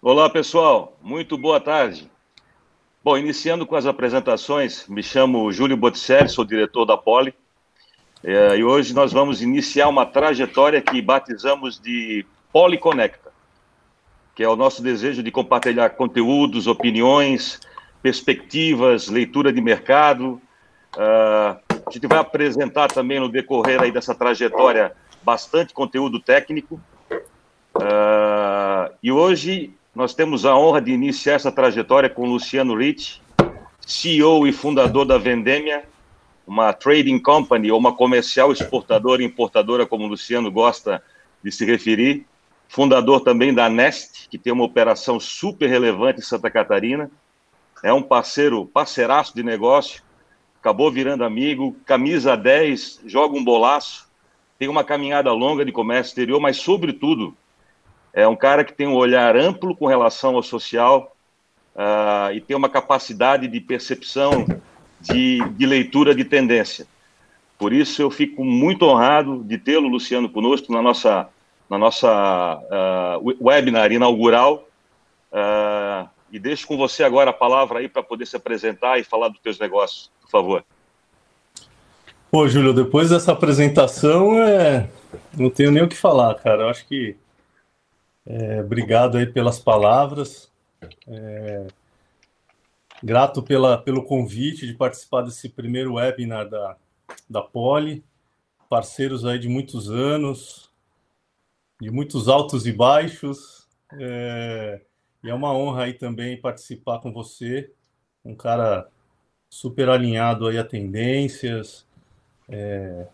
Olá, pessoal. Muito boa tarde. Bom, iniciando com as apresentações, me chamo Júlio Botticelli, sou diretor da Poli, é, e hoje nós vamos iniciar uma trajetória que batizamos de Poli Conecta, que é o nosso desejo de compartilhar conteúdos, opiniões, perspectivas, leitura de mercado. Uh, a gente vai apresentar também no decorrer aí dessa trajetória bastante conteúdo técnico. Uh, e hoje nós temos a honra de iniciar essa trajetória com Luciano Rich, CEO e fundador da Vendemia, uma trading company ou uma comercial exportadora e importadora, como o Luciano gosta de se referir, fundador também da Nest, que tem uma operação super relevante em Santa Catarina, é um parceiro, parceiraço de negócio, acabou virando amigo, camisa 10, joga um bolaço, tem uma caminhada longa de comércio exterior, mas, sobretudo, é um cara que tem um olhar amplo com relação ao social uh, e tem uma capacidade de percepção de, de, leitura de tendência. Por isso, eu fico muito honrado de tê-lo, Luciano, conosco na nossa, na nossa uh, webinar inaugural. Uh, e deixo com você agora a palavra aí para poder se apresentar e falar dos teus negócios, por favor. Pô, Júlio, depois dessa apresentação, é... não tenho nem o que falar, cara. Eu acho que é, obrigado aí pelas palavras. É, grato pela, pelo convite de participar desse primeiro webinar da, da Poli. Parceiros aí de muitos anos, de muitos altos e baixos. É, e é uma honra aí também participar com você, um cara super alinhado aí a tendências, é,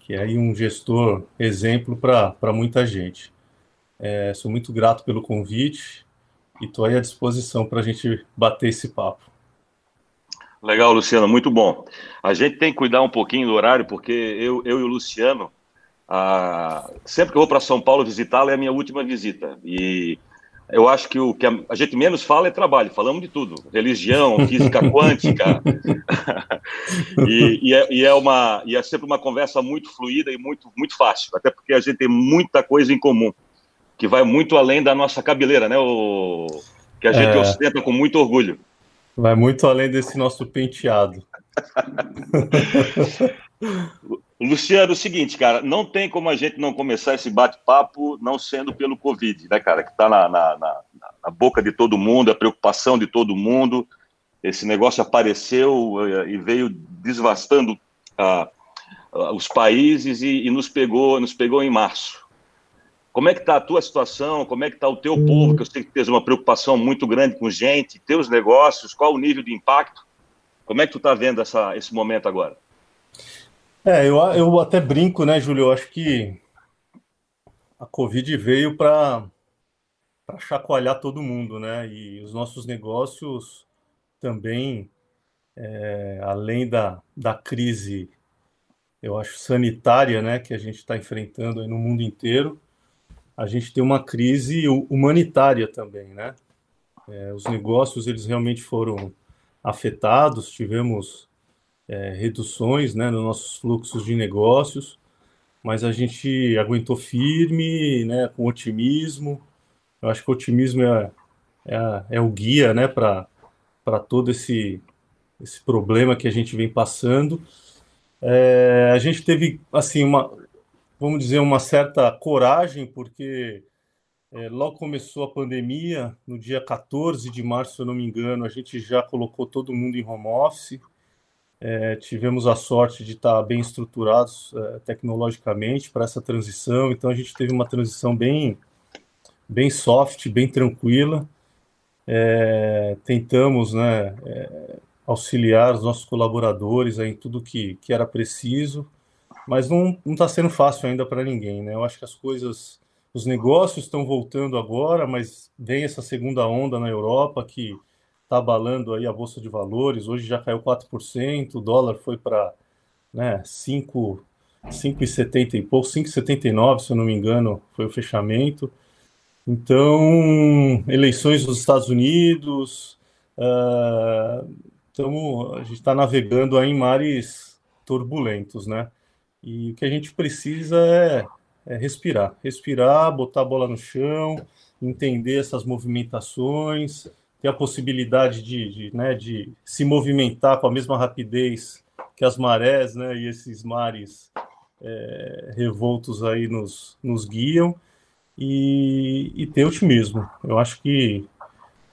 que é aí um gestor exemplo para muita gente. É, sou muito grato pelo convite e estou aí à disposição para a gente bater esse papo. Legal, Luciano, muito bom. A gente tem que cuidar um pouquinho do horário, porque eu, eu e o Luciano, ah, sempre que eu vou para São Paulo visitá-lo, é a minha última visita. E eu acho que o que a, gente menos fala é trabalho, falamos de tudo: religião, física quântica. e, e, é, e, é, uma, e é sempre uma conversa muito fluida e muito, muito fácil, até porque a gente tem muita coisa em comum que vai muito além da nossa cabeleira, né? O, que a gente é... ostenta com muito orgulho. Vai muito além desse nosso penteado. Luciano, é o seguinte, cara, não tem como a gente não começar esse bate-papo não sendo pelo Covid, né, cara, que está na, na, na, na, boca de todo mundo, a preocupação de todo mundo. Esse negócio apareceu eh, e veio desvastando uh, uh, os países e, e, nos pegou, nos pegou em março. Como é que está a tua situação? Como é que está o teu povo? Que eu sei que tens uma preocupação muito grande com gente, teus negócios, qual o nível de impacto? Como é que tu está vendo essa, esse momento agora? É, eu, eu até brinco, né, Júlio? Eu acho que a Covid veio para chacoalhar todo mundo, né? E os nossos negócios também, é, além da, da crise, eu acho, sanitária, né, que a gente está enfrentando no mundo inteiro, a gente tem uma crise humanitária também, né? É, os negócios eles realmente foram afetados, tivemos é, reduções, né, nos nossos fluxos de negócios, mas a gente aguentou firme, né, com otimismo. Eu acho que o otimismo é, é, é o guia, né, para todo esse esse problema que a gente vem passando. É, a gente teve assim uma vamos dizer, uma certa coragem, porque é, logo começou a pandemia, no dia 14 de março, se eu não me engano, a gente já colocou todo mundo em home office. É, tivemos a sorte de estar bem estruturados é, tecnologicamente para essa transição, então a gente teve uma transição bem, bem soft, bem tranquila. É, tentamos né, é, auxiliar os nossos colaboradores em tudo que, que era preciso mas não está sendo fácil ainda para ninguém, né? Eu acho que as coisas, os negócios estão voltando agora, mas vem essa segunda onda na Europa que está abalando aí a bolsa de valores. Hoje já caiu 4%, o dólar foi para né, 5, 5,70 e pouco, 5,79, se eu não me engano, foi o fechamento. Então, eleições nos Estados Unidos, uh, então a gente está navegando aí em mares turbulentos, né? E o que a gente precisa é, é respirar. Respirar, botar a bola no chão, entender essas movimentações, ter a possibilidade de, de, né, de se movimentar com a mesma rapidez que as marés né, e esses mares é, revoltos aí nos, nos guiam e, e ter otimismo. Eu acho que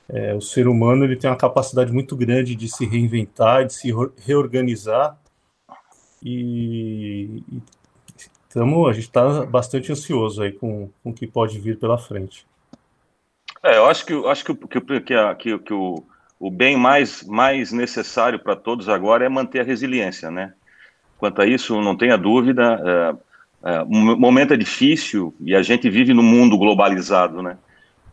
é, o ser humano ele tem uma capacidade muito grande de se reinventar, de se reorganizar e, e tamo, a gente está bastante ansioso aí com, com o que pode vir pela frente. É, eu acho que, acho que, que, que, que, que o, o bem mais, mais necessário para todos agora é manter a resiliência, né? Quanto a isso, não tenha dúvida, é, é, um momento é difícil e a gente vive num mundo globalizado, né?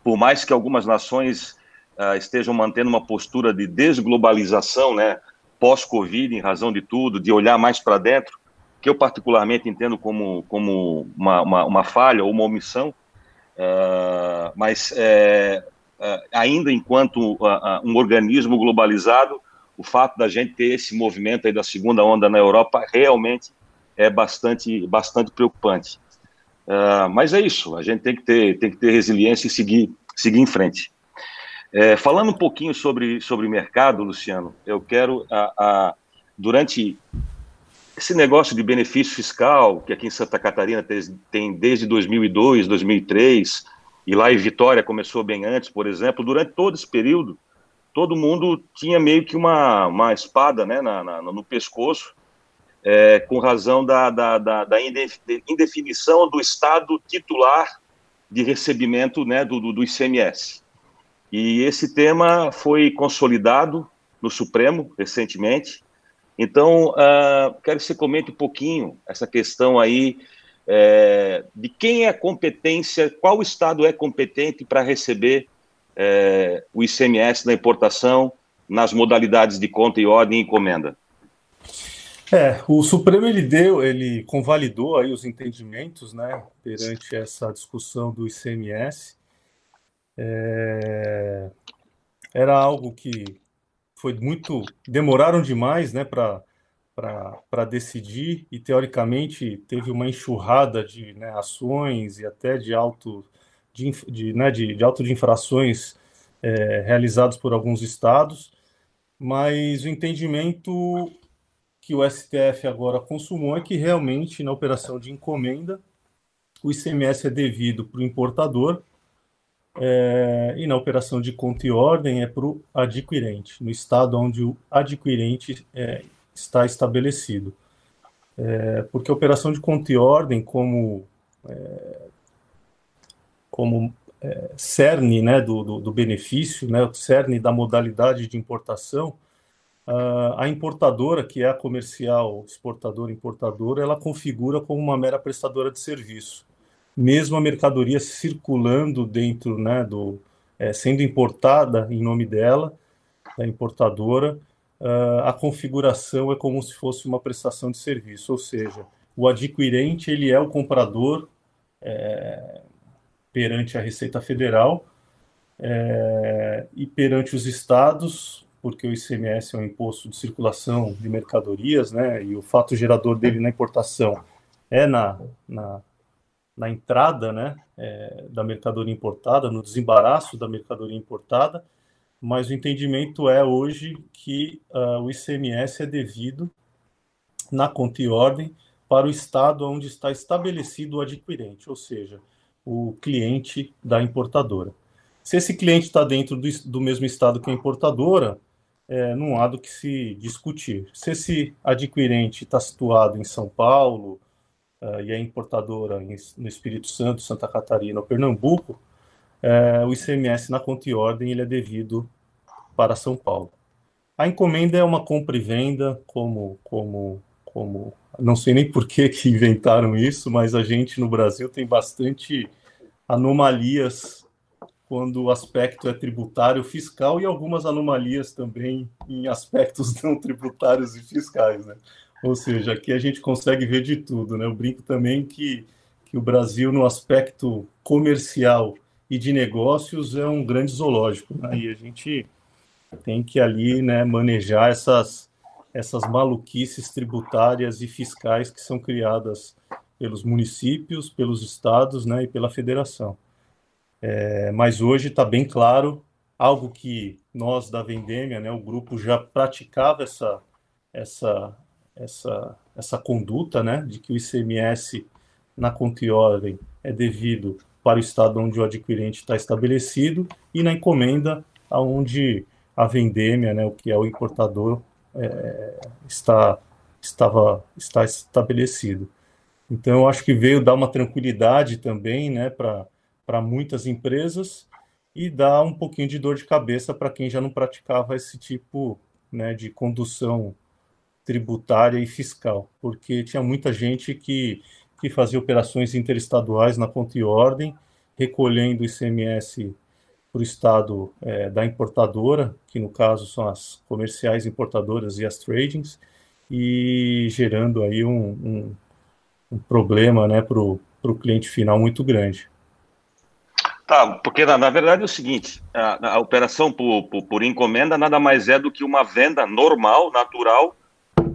Por mais que algumas nações uh, estejam mantendo uma postura de desglobalização, né? Pós-Covid, em razão de tudo, de olhar mais para dentro, que eu particularmente entendo como, como uma, uma, uma falha ou uma omissão, uh, mas é, uh, ainda enquanto uh, um organismo globalizado, o fato da gente ter esse movimento aí da segunda onda na Europa realmente é bastante, bastante preocupante. mas é isso, a gente tem que ter, tem que ter resiliência e seguir, seguir em frente. É, falando um pouquinho sobre, sobre mercado, Luciano, eu quero, durante esse negócio de benefício fiscal, que aqui em Santa Catarina tem desde 2002, 2003, e lá em Vitória começou bem antes, por exemplo, durante todo esse período, todo mundo tinha meio que uma, uma espada né, na, na no pescoço, é, com razão da, da, da, da, indefinição do Estado titular de recebimento né, do, do, do ICMS. E esse tema foi consolidado no Supremo recentemente, então, uh, quero que você comente um pouquinho essa questão aí é, de quem é a competência, qual estado é competente para receber é, o ICMS na importação nas modalidades de conta e ordem e encomenda. É, o Supremo ele deu, ele convalidou aí os entendimentos, né, perante essa discussão do ICMS. É, era algo que foi muito. demoraram demais né, para decidir, e teoricamente teve uma enxurrada de né, ações e até de auto de, de, né, de, de de infrações é, realizados por alguns estados, mas o entendimento que o STF agora consumou é que realmente na operação de encomenda o ICMS é devido para o importador é, e na operação de conta e ordem é para o adquirente, no estado onde o adquirente é, está estabelecido. É, porque a operação de conta e ordem, como, é, como é, cerne né, do, do, do, benefício, né, cerne da modalidade de importação, a importadora, que é a comercial exportadora importadora, ela configura como uma mera prestadora de serviço mesmo a mercadoria circulando dentro, né, do, é, sendo importada em nome dela, da importadora, uh, a configuração é como se fosse uma prestação de serviço, ou seja, o adquirente ele é o comprador é, perante a Receita Federal é, e perante os estados, porque o ICMS é um imposto de circulação de mercadorias, né, e o fato gerador dele na importação é na, na na entrada né, é, da mercadoria importada, no desembaraço da mercadoria importada, mas o entendimento é hoje que uh, o ICMS é devido na conta e ordem para o estado onde está estabelecido o adquirente, ou seja, o cliente da importadora. Se esse cliente está dentro do, do, mesmo estado que a importadora, é, não há do que se discutir. Se esse adquirente está situado em São Paulo, uh, e é importadora em, no Espírito Santo, Santa Catarina ou Pernambuco, uh, o ICMS na conta e ordem ele é devido para São Paulo. A encomenda é uma compra e venda, como, como, como não sei nem por que, que inventaram isso, mas a gente no Brasil tem bastante anomalias quando o aspecto é tributário fiscal e algumas anomalias também em aspectos não tributários e fiscais, né? Ou seja, aqui a gente consegue ver de tudo, né? Eu brinco também que, que o Brasil, no aspecto comercial e de negócios, é um grande zoológico, né? E a gente tem que ali, né, manejar essas, essas maluquices tributárias e fiscais que são criadas pelos municípios, pelos estados, né, e pela federação. É, mas hoje está bem claro algo que nós da Vendêmia, né, o grupo já praticava essa essa essa essa conduta, né, de que o ICMS na conta e ordem é devido para o estado onde o adquirente está estabelecido e na encomenda aonde a vendêmia, né, o que é o importador, é, está estava está estabelecido. Então eu acho que veio dar uma tranquilidade também, né, para muitas empresas e dar um pouquinho de dor de cabeça para quem já não praticava esse tipo, né, de condução tributária e fiscal, porque tinha muita gente que que fazia operações interestaduais na conta e ordem, recolhendo ICMS para o estado é, da importadora, que no caso são as comerciais importadoras e as tradings, e gerando aí um, um, um problema né, para o cliente final muito grande. Tá, porque na, na verdade é o seguinte, a, a operação por, por, por, encomenda nada mais é do que uma venda normal, natural,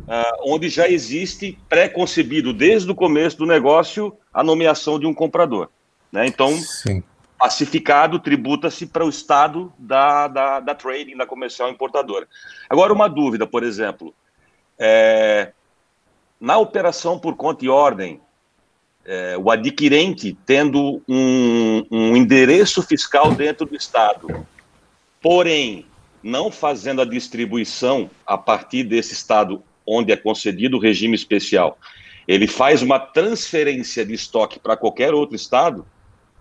uh, onde já existe pré-concebido desde o começo do negócio a nomeação de um comprador. Né? Então, Sim. pacificado tributa-se para o estado da, da, da trading, da comercial importadora. Agora, uma dúvida, por exemplo. É, na operação por conta e ordem, é, o adquirente tendo um, um endereço fiscal dentro do estado, porém não fazendo a distribuição a partir desse estado onde é concedido o regime especial, ele faz uma transferência de estoque para qualquer outro estado,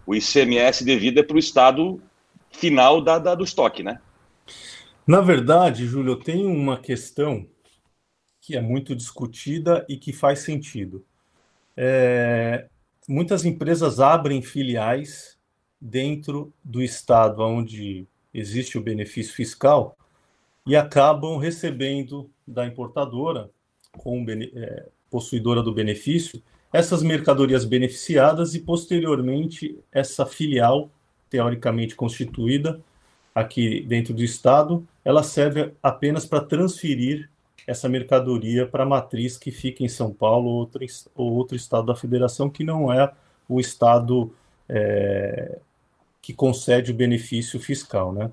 o ICMS devido é para o estado final da, da, do estoque, né? Na verdade, Júlio, eu tenho uma questão que é muito discutida e que faz sentido. É, muitas empresas abrem filiais dentro do estado onde existe o benefício fiscal e acabam recebendo da importadora, com é, possuidora do benefício, essas mercadorias beneficiadas e, posteriormente, essa filial, teoricamente constituída aqui dentro do Estado, ela serve apenas para transferir essa mercadoria para a matriz que fica em São Paulo ou outro, ou outro estado da federação que não é o estado é, que concede o benefício fiscal. Né?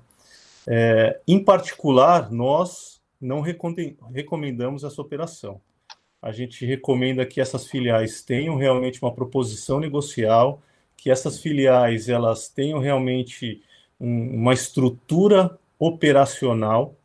É, em particular, nós não recomendamos essa operação. A gente recomenda que essas filiais tenham realmente uma proposição negocial, que essas filiais elas tenham realmente um, uma estrutura operacional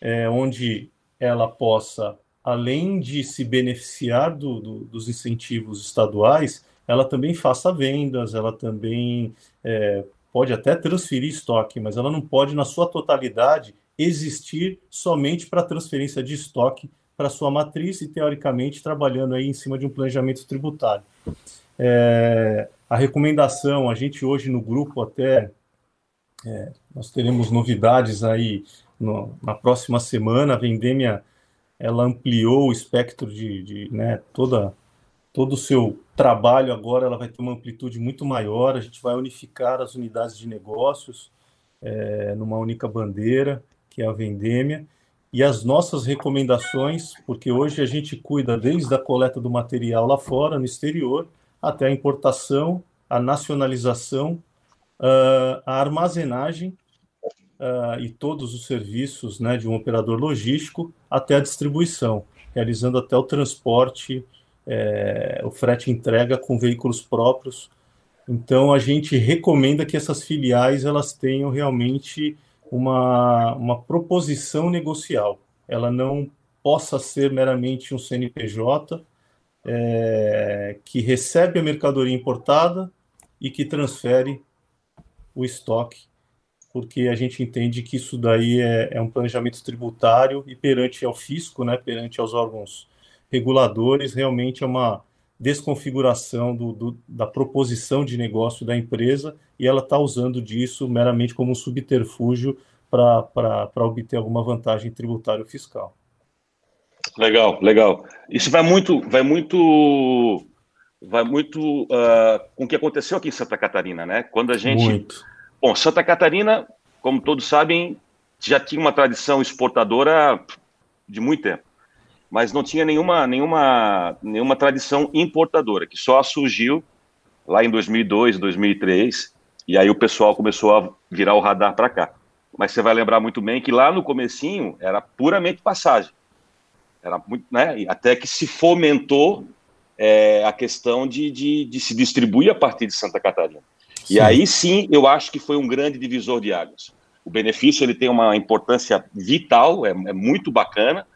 é, onde ela possa, além de se beneficiar do, do, dos incentivos estaduais, ela também faça vendas, ela também é, pode até transferir estoque, mas ela não pode, na sua totalidade, existir somente para transferência de estoque para sua matriz e, teoricamente, trabalhando aí em cima de um planejamento tributário. É, a recomendação, a gente hoje no grupo até, é, nós teremos novidades aí no, na próxima semana, a Vendemia, ela ampliou o espectro de, de né, toda, todo o seu trabalho agora, ela vai ter uma amplitude muito maior, a gente vai unificar as unidades de negócios é, numa única bandeira, que é a Vendêmia, e as nossas recomendações, porque hoje a gente cuida desde a coleta do material lá fora, no exterior, até a importação, a nacionalização, uh, a armazenagem uh, e todos os serviços né, de um operador logístico, até a distribuição, realizando até o transporte, é, o frete entrega com veículos próprios. Então a gente recomenda que essas filiais elas tenham realmente uma, uma proposição negocial. Ela não possa ser meramente um CNPJ é, que recebe a mercadoria importada e que transfere o estoque, porque a gente entende que isso daí é, é um planejamento tributário e perante ao fisco, né, perante aos órgãos reguladores, realmente é uma desconfiguração do, do, da proposição de negócio da empresa e ela está usando disso meramente como um subterfúgio para obter alguma vantagem tributária ou fiscal. Legal, legal. Isso vai muito, vai muito, vai muito uh, com o que aconteceu aqui em Santa Catarina, né? Quando a gente, muito. bom, Santa Catarina, como todos sabem, já tinha uma tradição exportadora de muito tempo mas não tinha nenhuma, nenhuma, nenhuma tradição importadora, que só surgiu lá em 2002, 2003, E aí o pessoal começou a virar o radar para cá. Mas você vai lembrar muito bem que lá no comecinho era puramente passagem. Era muito, né? Até que se fomentou é, a questão de, de, de, se distribuir a partir de Santa Catarina. Sim. E aí sim, eu acho que foi um grande divisor de águas. O benefício ele tem uma importância vital, é, é muito bacana,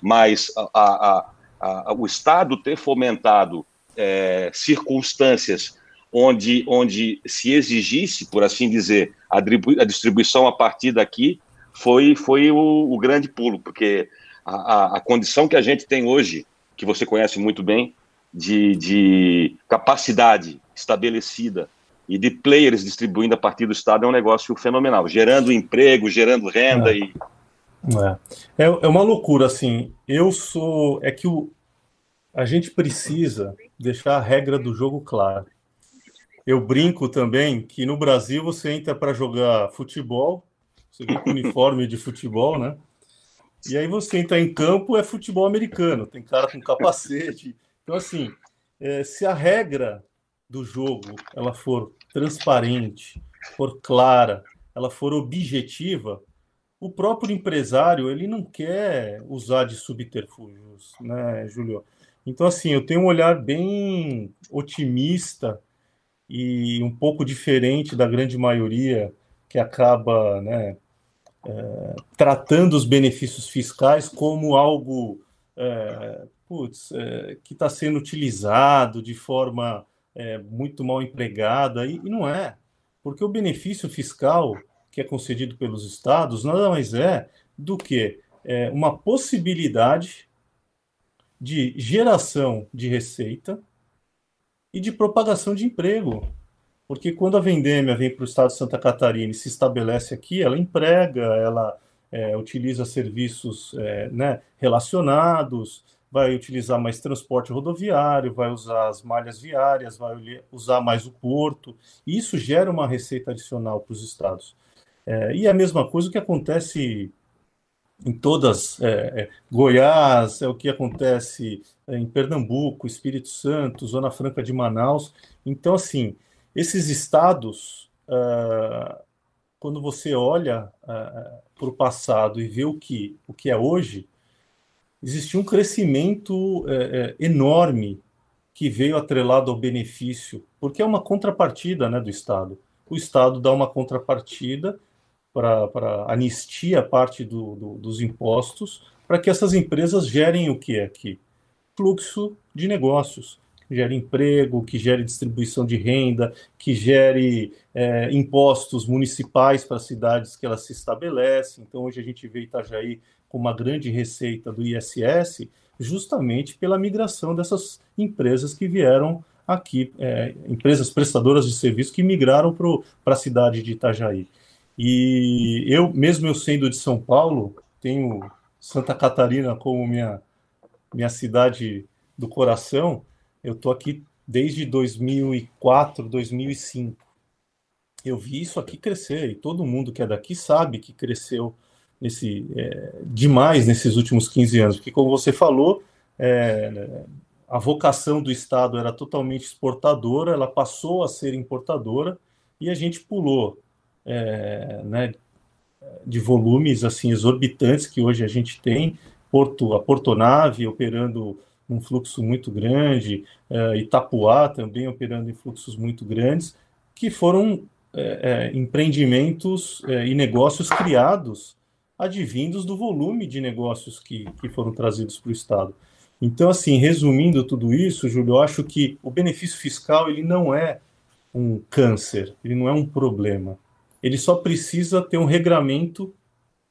mas a, a, a, o Estado ter fomentado é, circunstâncias onde, onde se exigisse, por assim dizer, a, a distribuição a partir daqui, foi, foi o, o grande pulo, porque a, a, condição que a gente tem hoje, que você conhece muito bem, de, de capacidade estabelecida e de players distribuindo a partir do Estado é um negócio fenomenal, gerando emprego, gerando renda é. e. É. é. é uma loucura, assim. Eu sou. É que o, a gente precisa deixar a regra do jogo clara. Eu brinco também que no Brasil você entra para jogar futebol, você vem com uniforme de futebol, né? E aí você entra em campo, é futebol americano, tem cara com capacete. Então, assim, é, se a regra do jogo ela for transparente, for clara, ela for objetiva, o próprio empresário ele não quer usar de subterfúgios, né, Júlio? Então, assim, eu tenho um olhar bem otimista e um pouco diferente da grande maioria que acaba né, é, tratando os benefícios fiscais como algo é, putz, é, que está sendo utilizado de forma é, muito mal empregada, e, e, não é, porque o benefício fiscal que é concedido pelos estados nada mais é do que é, uma possibilidade de geração de receita e de propagação de emprego. Porque quando a Vendêmia vem para o estado de Santa Catarina e se estabelece aqui, ela emprega, ela é, utiliza serviços é, né, relacionados, vai utilizar mais transporte rodoviário, vai usar as malhas viárias, vai usar mais o porto. E isso gera uma receita adicional para os estados. É, e a mesma coisa que acontece em todas, é, é, Goiás, é o que acontece é, em Pernambuco, Espírito Santo, Zona Franca de Manaus. Então, assim, esses estados, quando você olha para o passado e vê o que, o que é hoje, existiu um crescimento enorme que veio atrelado ao benefício, porque é uma contrapartida né, do Estado. O Estado dá uma contrapartida para anistia parte do, do, dos impostos, para que essas empresas gerem o que é aqui? Fluxo de negócios, que gere emprego, que gere distribuição de renda, que gere é, impostos municipais para as cidades que elas se estabelecem. Então, hoje a gente vê Itajaí com uma grande receita do ISS, justamente pela migração dessas empresas que vieram aqui, é, empresas prestadoras de serviço que migraram para a cidade de Itajaí. E eu, mesmo eu sendo de São Paulo, tenho Santa Catarina como minha, minha cidade do coração, eu estou aqui desde 2004, 2005. Eu vi isso aqui crescer e todo mundo que é daqui sabe que cresceu nesse é, demais nesses últimos 15 anos, porque como você falou, é, a vocação do Estado era totalmente exportadora, ela passou a ser importadora e a gente pulou é, né, de volumes assim exorbitantes que hoje a gente tem, Porto, a Portonave operando um fluxo muito grande, é, Itapuá também operando em fluxos muito grandes, que foram é, é empreendimentos é, e negócios criados advindos do volume de negócios que, que foram trazidos para o Estado. Então, assim, resumindo tudo isso, Júlio, eu acho que o benefício fiscal ele não é um câncer, ele não é um problema. Ele só precisa ter um regramento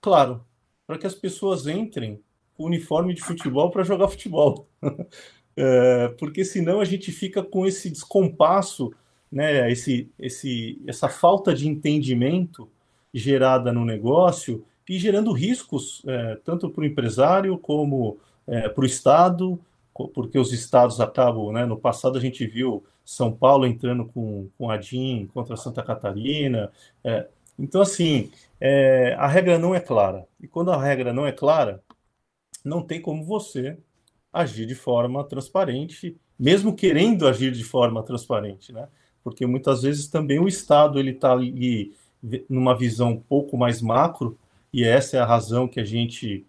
claro, para que as pessoas entrem com uniforme de futebol para jogar futebol. é, porque senão a gente fica com esse descompasso, né, esse, esse, essa falta de entendimento gerada no negócio e gerando riscos é, tanto para o empresário como é, para o Estado, porque os estados acabam, né, no passado a gente viu são Paulo entrando com, com a DIN contra Santa Catarina. É, então, assim, é, a regra não é clara. E quando a regra não é clara, não tem como você agir de forma transparente, mesmo querendo agir de forma transparente, né? porque muitas vezes também o Estado ele está ali numa visão um pouco mais macro, e essa é a razão que a gente,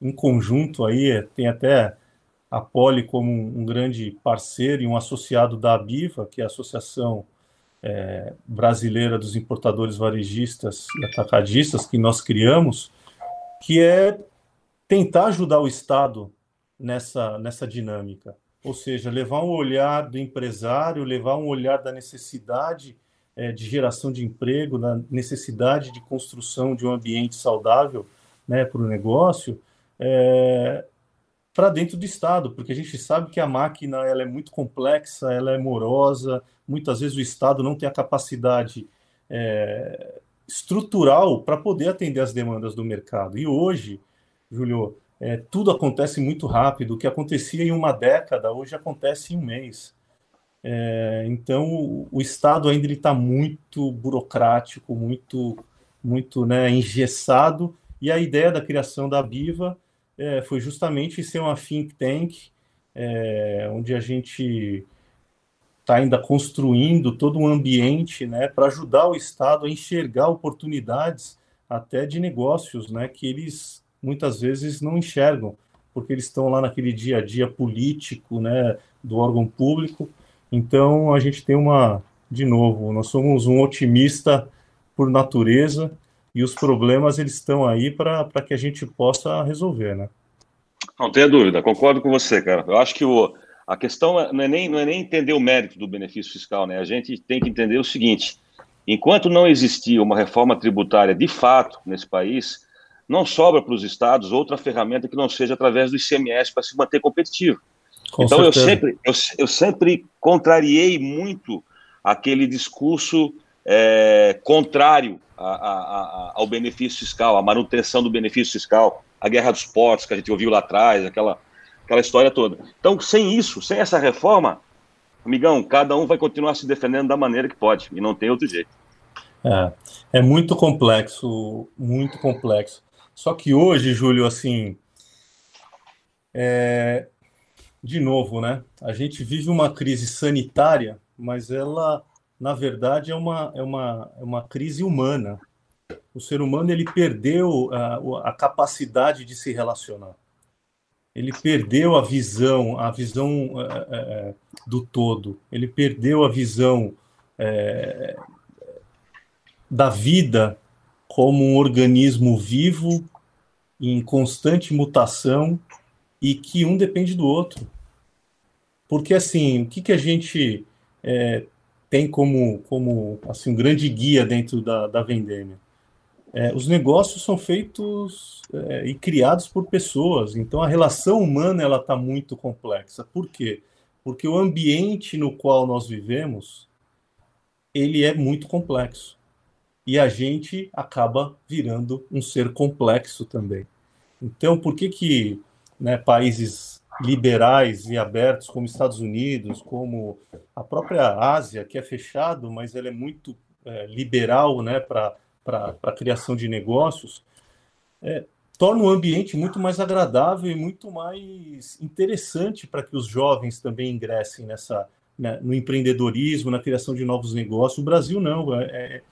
em conjunto aí, tem até a Poli como um, grande parceiro e um associado da Abiva, que é a Associação é, Brasileira dos Importadores Varejistas e Atacadistas, que nós criamos, que é tentar ajudar o Estado nessa, nessa dinâmica. Ou seja, levar um olhar do empresário, levar um olhar da necessidade é, de geração de emprego, da necessidade de construção de um ambiente saudável né, para o negócio, é, para dentro do Estado, porque a gente sabe que a máquina ela é muito complexa, ela é morosa, muitas vezes o Estado não tem a capacidade é, estrutural para poder atender as demandas do mercado. E hoje, Julio, é, tudo acontece muito rápido. O que acontecia em uma década, hoje acontece em um mês. É, então, o, o, Estado ainda está muito burocrático, muito, muito né, engessado, e a ideia da criação da Biva é, foi justamente ser uma think tank, é, onde a gente está ainda construindo todo um ambiente né, para ajudar o Estado a enxergar oportunidades até de negócios né, que eles muitas vezes não enxergam, porque eles estão lá naquele dia a dia político né, do órgão público. Então a gente tem uma, de novo, nós somos um otimista por natureza e os problemas eles estão aí para que a gente possa resolver, né? Não tenha dúvida, concordo com você, cara. Eu acho que o, a questão não é, nem, não é nem entender o mérito do benefício fiscal, né? A gente tem que entender o seguinte: enquanto não existir uma reforma tributária de fato nesse país, não sobra para os estados outra ferramenta que não seja através do ICMS para se manter competitivo. Com então eu sempre, eu, eu sempre contrariei muito aquele discurso é, contrário a, a, a, ao benefício fiscal, à manutenção do benefício fiscal, a guerra dos portos que a gente ouviu lá atrás, aquela, aquela história toda. Então, sem isso, sem essa reforma, amigão, cada um vai continuar se defendendo da maneira que pode, e não tem outro jeito. É, é muito complexo, muito complexo. Só que hoje, Júlio, assim, é, de novo, né? A gente vive uma crise sanitária, mas ela na verdade, é uma, é uma, é uma crise humana. O ser humano ele perdeu a, a capacidade de se relacionar. Ele perdeu a visão, a visão é, do todo. Ele perdeu a visão é, da vida como um organismo vivo, em constante mutação e que um depende do outro. Porque, assim, o que, que a gente é, tem como, como assim, um grande guia dentro da, da Vendêmia. É, os negócios são feitos é, e criados por pessoas, então a relação humana ela está muito complexa. Por quê? Porque o ambiente no qual nós vivemos ele é muito complexo e a gente acaba virando um ser complexo também. Então, por que que né, países liberais e abertos, como Estados Unidos, como a própria Ásia, que é fechado, mas ela é muito é, liberal né, para a criação de negócios, é, torna o ambiente muito mais agradável e muito mais interessante para que os jovens também ingressem nessa, né, no empreendedorismo, na criação de novos negócios. O Brasil não, é, é,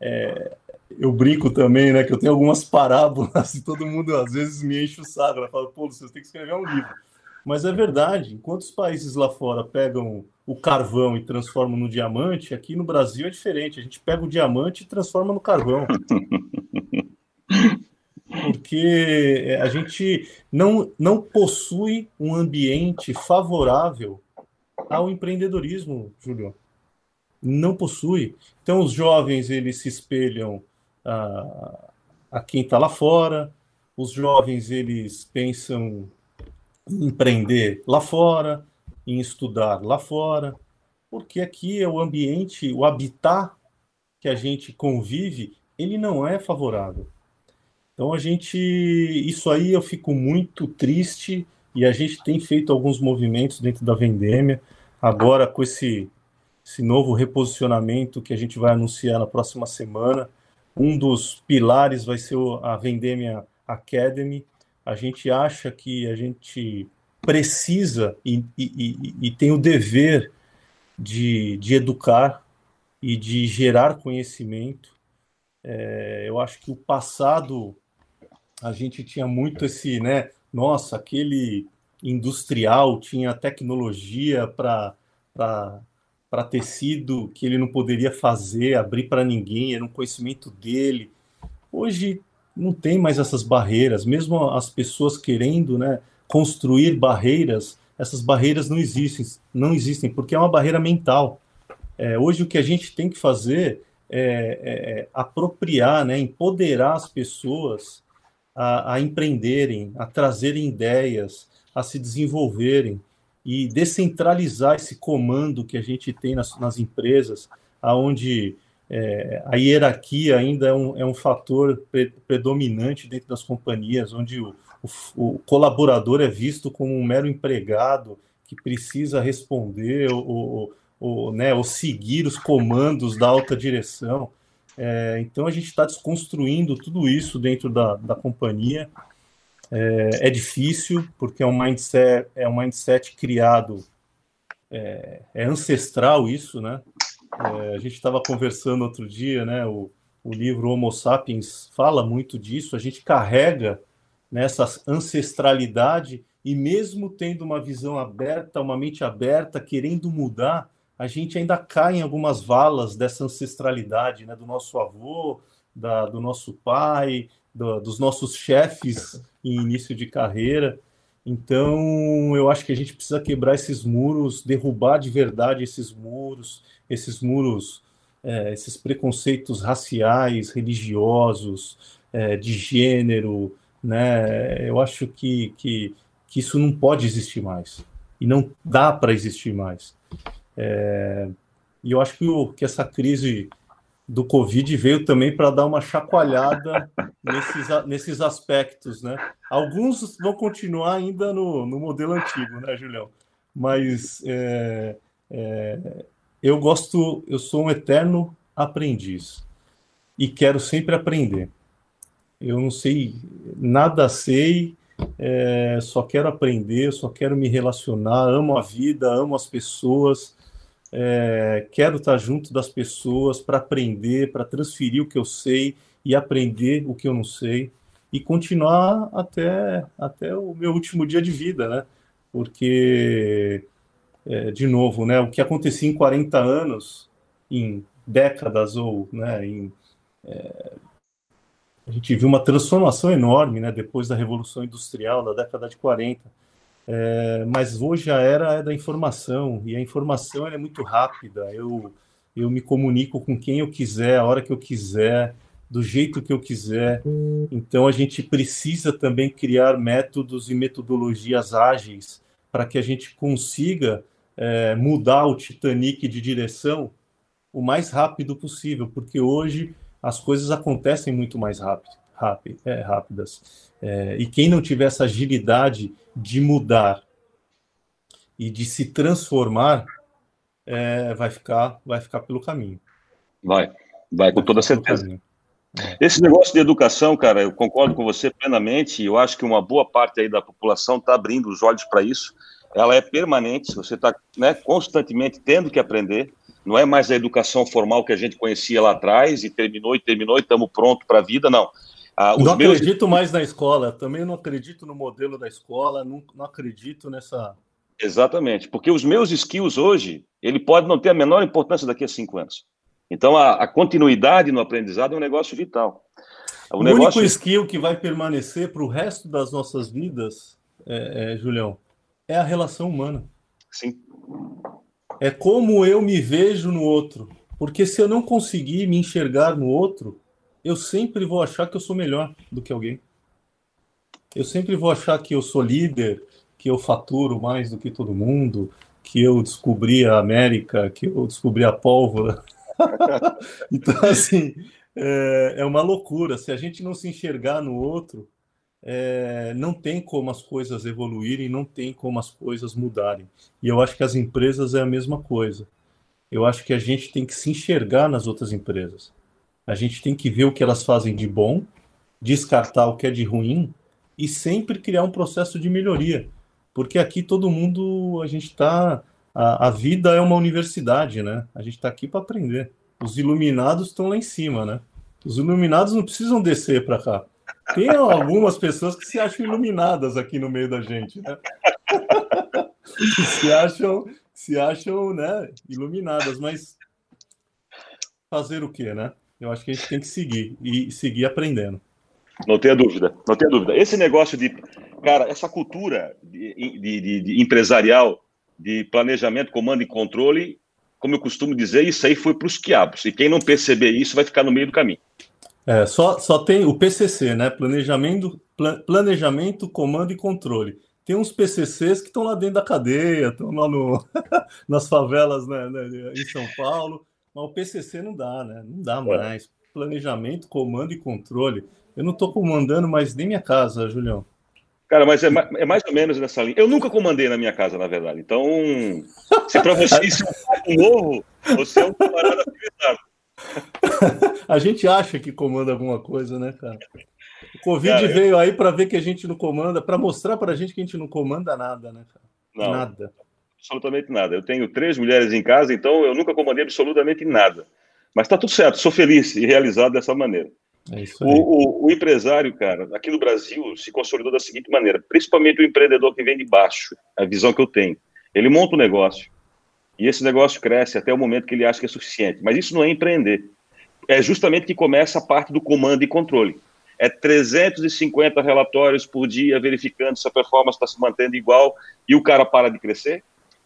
é eu brinco também, né, que eu tenho algumas parábolas e todo mundo às vezes me enche o saco, ela fala, pô, você tem que escrever um livro. Mas é verdade, enquanto os países lá fora pegam o carvão e transformam no diamante, aqui no Brasil é diferente. A gente pega o diamante e transforma no carvão. Porque a gente não, não possui um ambiente favorável ao empreendedorismo, Júlio. Não possui. Então, os jovens eles se espelham a, a quem está lá fora, os jovens eles pensam empreender lá fora, em estudar lá fora, porque aqui é o ambiente, o habitat que a gente convive, ele não é favorável. Então a gente, isso aí eu fico muito triste e a gente tem feito alguns movimentos dentro da Vendêmia, agora com esse, esse novo reposicionamento que a gente vai anunciar na próxima semana. Um dos pilares vai ser a Vendêmia Academy, a gente acha que a gente precisa e, e, e, e tem o dever de, de educar e de gerar conhecimento. É, eu acho que o passado a gente tinha muito esse, né? Nossa, aquele industrial tinha tecnologia para para tecido que ele não poderia fazer, abrir para ninguém, era um conhecimento dele. Hoje não tem mais essas barreiras, mesmo as pessoas querendo, né, construir barreiras, essas barreiras não existem, não existem, porque é uma barreira mental. É, hoje o que a gente tem que fazer é, é, é apropriar, né, empoderar as pessoas a, a, empreenderem, a trazerem ideias, a se desenvolverem e descentralizar esse comando que a gente tem nas, nas empresas, aonde é, a hierarquia ainda é um, é um fator pre, predominante dentro das companhias, onde o, o, o, colaborador é visto como um mero empregado que precisa responder ou, ou, né, ou seguir os comandos da alta direção. É, então a gente está desconstruindo tudo isso dentro da, da companhia. É, é, difícil porque é um mindset, é um mindset criado, é, é ancestral isso, né? É, a gente estava conversando outro dia, né? O, o livro Homo Sapiens fala muito disso. A gente carrega nessa ancestralidade e mesmo tendo uma visão aberta, uma mente aberta, querendo mudar, a gente ainda cai em algumas valas dessa ancestralidade, né? Do nosso avô, da, do nosso pai, do, dos nossos chefes em início de carreira. Então, eu acho que a gente precisa quebrar esses muros, derrubar de verdade esses muros, esses muros, é, esses preconceitos raciais, religiosos, é, de gênero, né? Eu acho que, que, que, isso não pode existir mais e não dá para existir mais. É, e eu acho que, o, que essa crise do Covid veio também para dar uma chacoalhada nesses, nesses aspectos, né? Alguns vão continuar ainda no, no modelo antigo, né, Julião? Mas é, é, eu gosto, eu sou um eterno aprendiz e quero sempre aprender. Eu não sei, nada sei, é, só quero aprender, só quero me relacionar, amo a vida, amo as pessoas, é, quero estar junto das pessoas para aprender, para transferir o que eu sei e aprender o que eu não sei e continuar até, até o meu último dia de vida, né? Porque é, de novo, né, o que acontecia em 40 anos, em décadas ou né, em, é, a gente viu uma transformação enorme né, depois da Revolução Industrial, da década de 40. É, mas hoje a era é da informação, e a informação é muito rápida. Eu, eu me comunico com quem eu quiser, a hora que eu quiser, do jeito que eu quiser. Então a gente precisa também criar métodos e metodologias ágeis para que a gente consiga é, mudar o Titanic de direção o mais rápido possível, porque hoje as coisas acontecem muito mais rápido, rápido é, rápidas. É, e quem não tiver essa agilidade de mudar e de se transformar, é, vai ficar vai ficar pelo caminho. Vai, vai com toda certeza. Esse negócio de educação, cara, eu concordo com você plenamente. Eu acho que uma boa parte aí da população está abrindo os olhos para isso ela é permanente, você está né, constantemente tendo que aprender. Não é mais a educação formal que a gente conhecia lá atrás e terminou e terminou e estamos prontos para a vida, não. Ah, não meus... acredito mais na escola, também não acredito no modelo da escola, não, não acredito nessa. Exatamente, porque os meus skills hoje, ele pode não ter a menor importância daqui a cinco anos. Então, a, a continuidade no aprendizado é um negócio vital. O, o negócio... único skill que vai permanecer para o resto das nossas vidas, é, é, Julião, é a relação humana. Sim. É como eu me vejo no outro. Porque se eu não conseguir me enxergar no outro, eu sempre vou achar que eu sou melhor do que alguém. Eu sempre vou achar que eu sou líder, que eu faturo mais do que todo mundo, que eu descobri a América, que eu descobri a pólvora. então, assim, é, é uma loucura. Se a gente não se enxergar no outro, é, não tem como as coisas evoluírem, não tem como as coisas mudarem. E eu acho que as empresas é a mesma coisa. Eu acho que a gente tem que se enxergar nas outras empresas. A gente tem que ver o que elas fazem de bom, descartar o que é de ruim e sempre criar um processo de melhoria. Porque aqui todo mundo, a gente está. A, a, vida é uma universidade, né? A gente está aqui para aprender. Os iluminados estão lá em cima, né? Os iluminados não precisam descer para cá. Tem algumas pessoas que se acham iluminadas aqui no meio da gente, né? se acham, se acham, né, iluminadas, mas fazer o quê, né? Eu acho que a gente tem que seguir e seguir aprendendo. Não tenha dúvida, não tenha dúvida. Esse negócio de, cara, essa cultura de, de, de empresarial, de planejamento, comando e controle, como eu costumo dizer, isso aí foi para os quiabos. E quem não perceber isso vai ficar no meio do caminho. É, só, só tem o PCC, né? Planejamento, planejamento, comando e controle. Tem uns PCCs que estão lá dentro da cadeia, estão lá no, nas favelas né, né, em São Paulo, mas o PCC não dá, né? Não dá é. mais. Planejamento, comando e controle. Eu não estou comandando mais nem minha casa, Julião. Cara, mas é, é, mais ou menos nessa linha. Eu nunca comandei na minha casa, na verdade. Então, se para você isso é um novo, você é um camarada civilizado. a gente acha que comanda alguma coisa, né, cara? O Covid cara, veio eu... aí para ver que a gente não comanda, para mostrar para a gente que a gente não comanda nada, né, cara? Não, nada. Absolutamente nada. Eu tenho três mulheres em casa, então eu nunca comandei absolutamente nada. Mas está tudo certo, sou feliz e realizado dessa maneira. É o, o, o, empresário, cara, aqui no Brasil se consolidou da seguinte maneira, principalmente o empreendedor que vem de baixo, a visão que eu tenho. Ele monta um negócio, e esse negócio cresce até o momento que ele acha que é suficiente. Mas isso não é empreender. É justamente que começa a parte do comando e controle. É 350 relatórios por dia verificando se a performance está se mantendo igual e o cara para de crescer,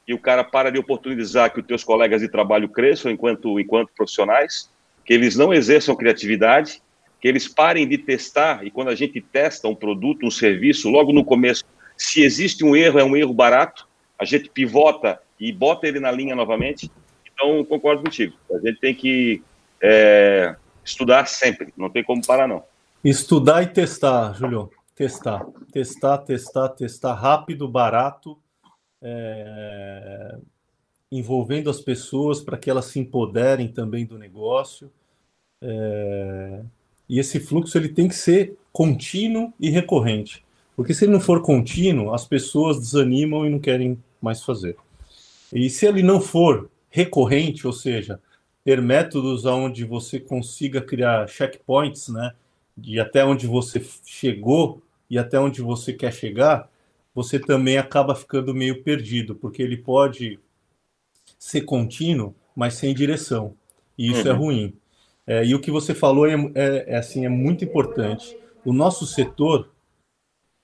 e o cara para de oportunizar que os teus colegas de trabalho cresçam enquanto, enquanto profissionais, que eles não exerçam criatividade, que eles parem de testar, e quando a gente testa um produto, um serviço, logo no começo, se existe um erro, é um erro barato, a gente pivota e bota ele na linha novamente. Então, concordo contigo. A gente tem que é, estudar sempre, não tem como parar, não. Estudar e testar, Julio. Testar, testar, testar, testar rápido, barato, é, envolvendo as pessoas para que elas se empoderem também do negócio. É, e esse fluxo ele tem que ser contínuo e recorrente, porque se ele não for contínuo, as pessoas desanimam e não querem mais fazer. E se ele não for recorrente, ou seja, ter métodos onde você consiga criar checkpoints, né, de até onde você chegou e até onde você quer chegar, você também acaba ficando meio perdido, porque ele pode ser contínuo, mas sem direção. E isso é uhum. é ruim. É, e o que você falou é, é, é, assim é muito importante. O nosso setor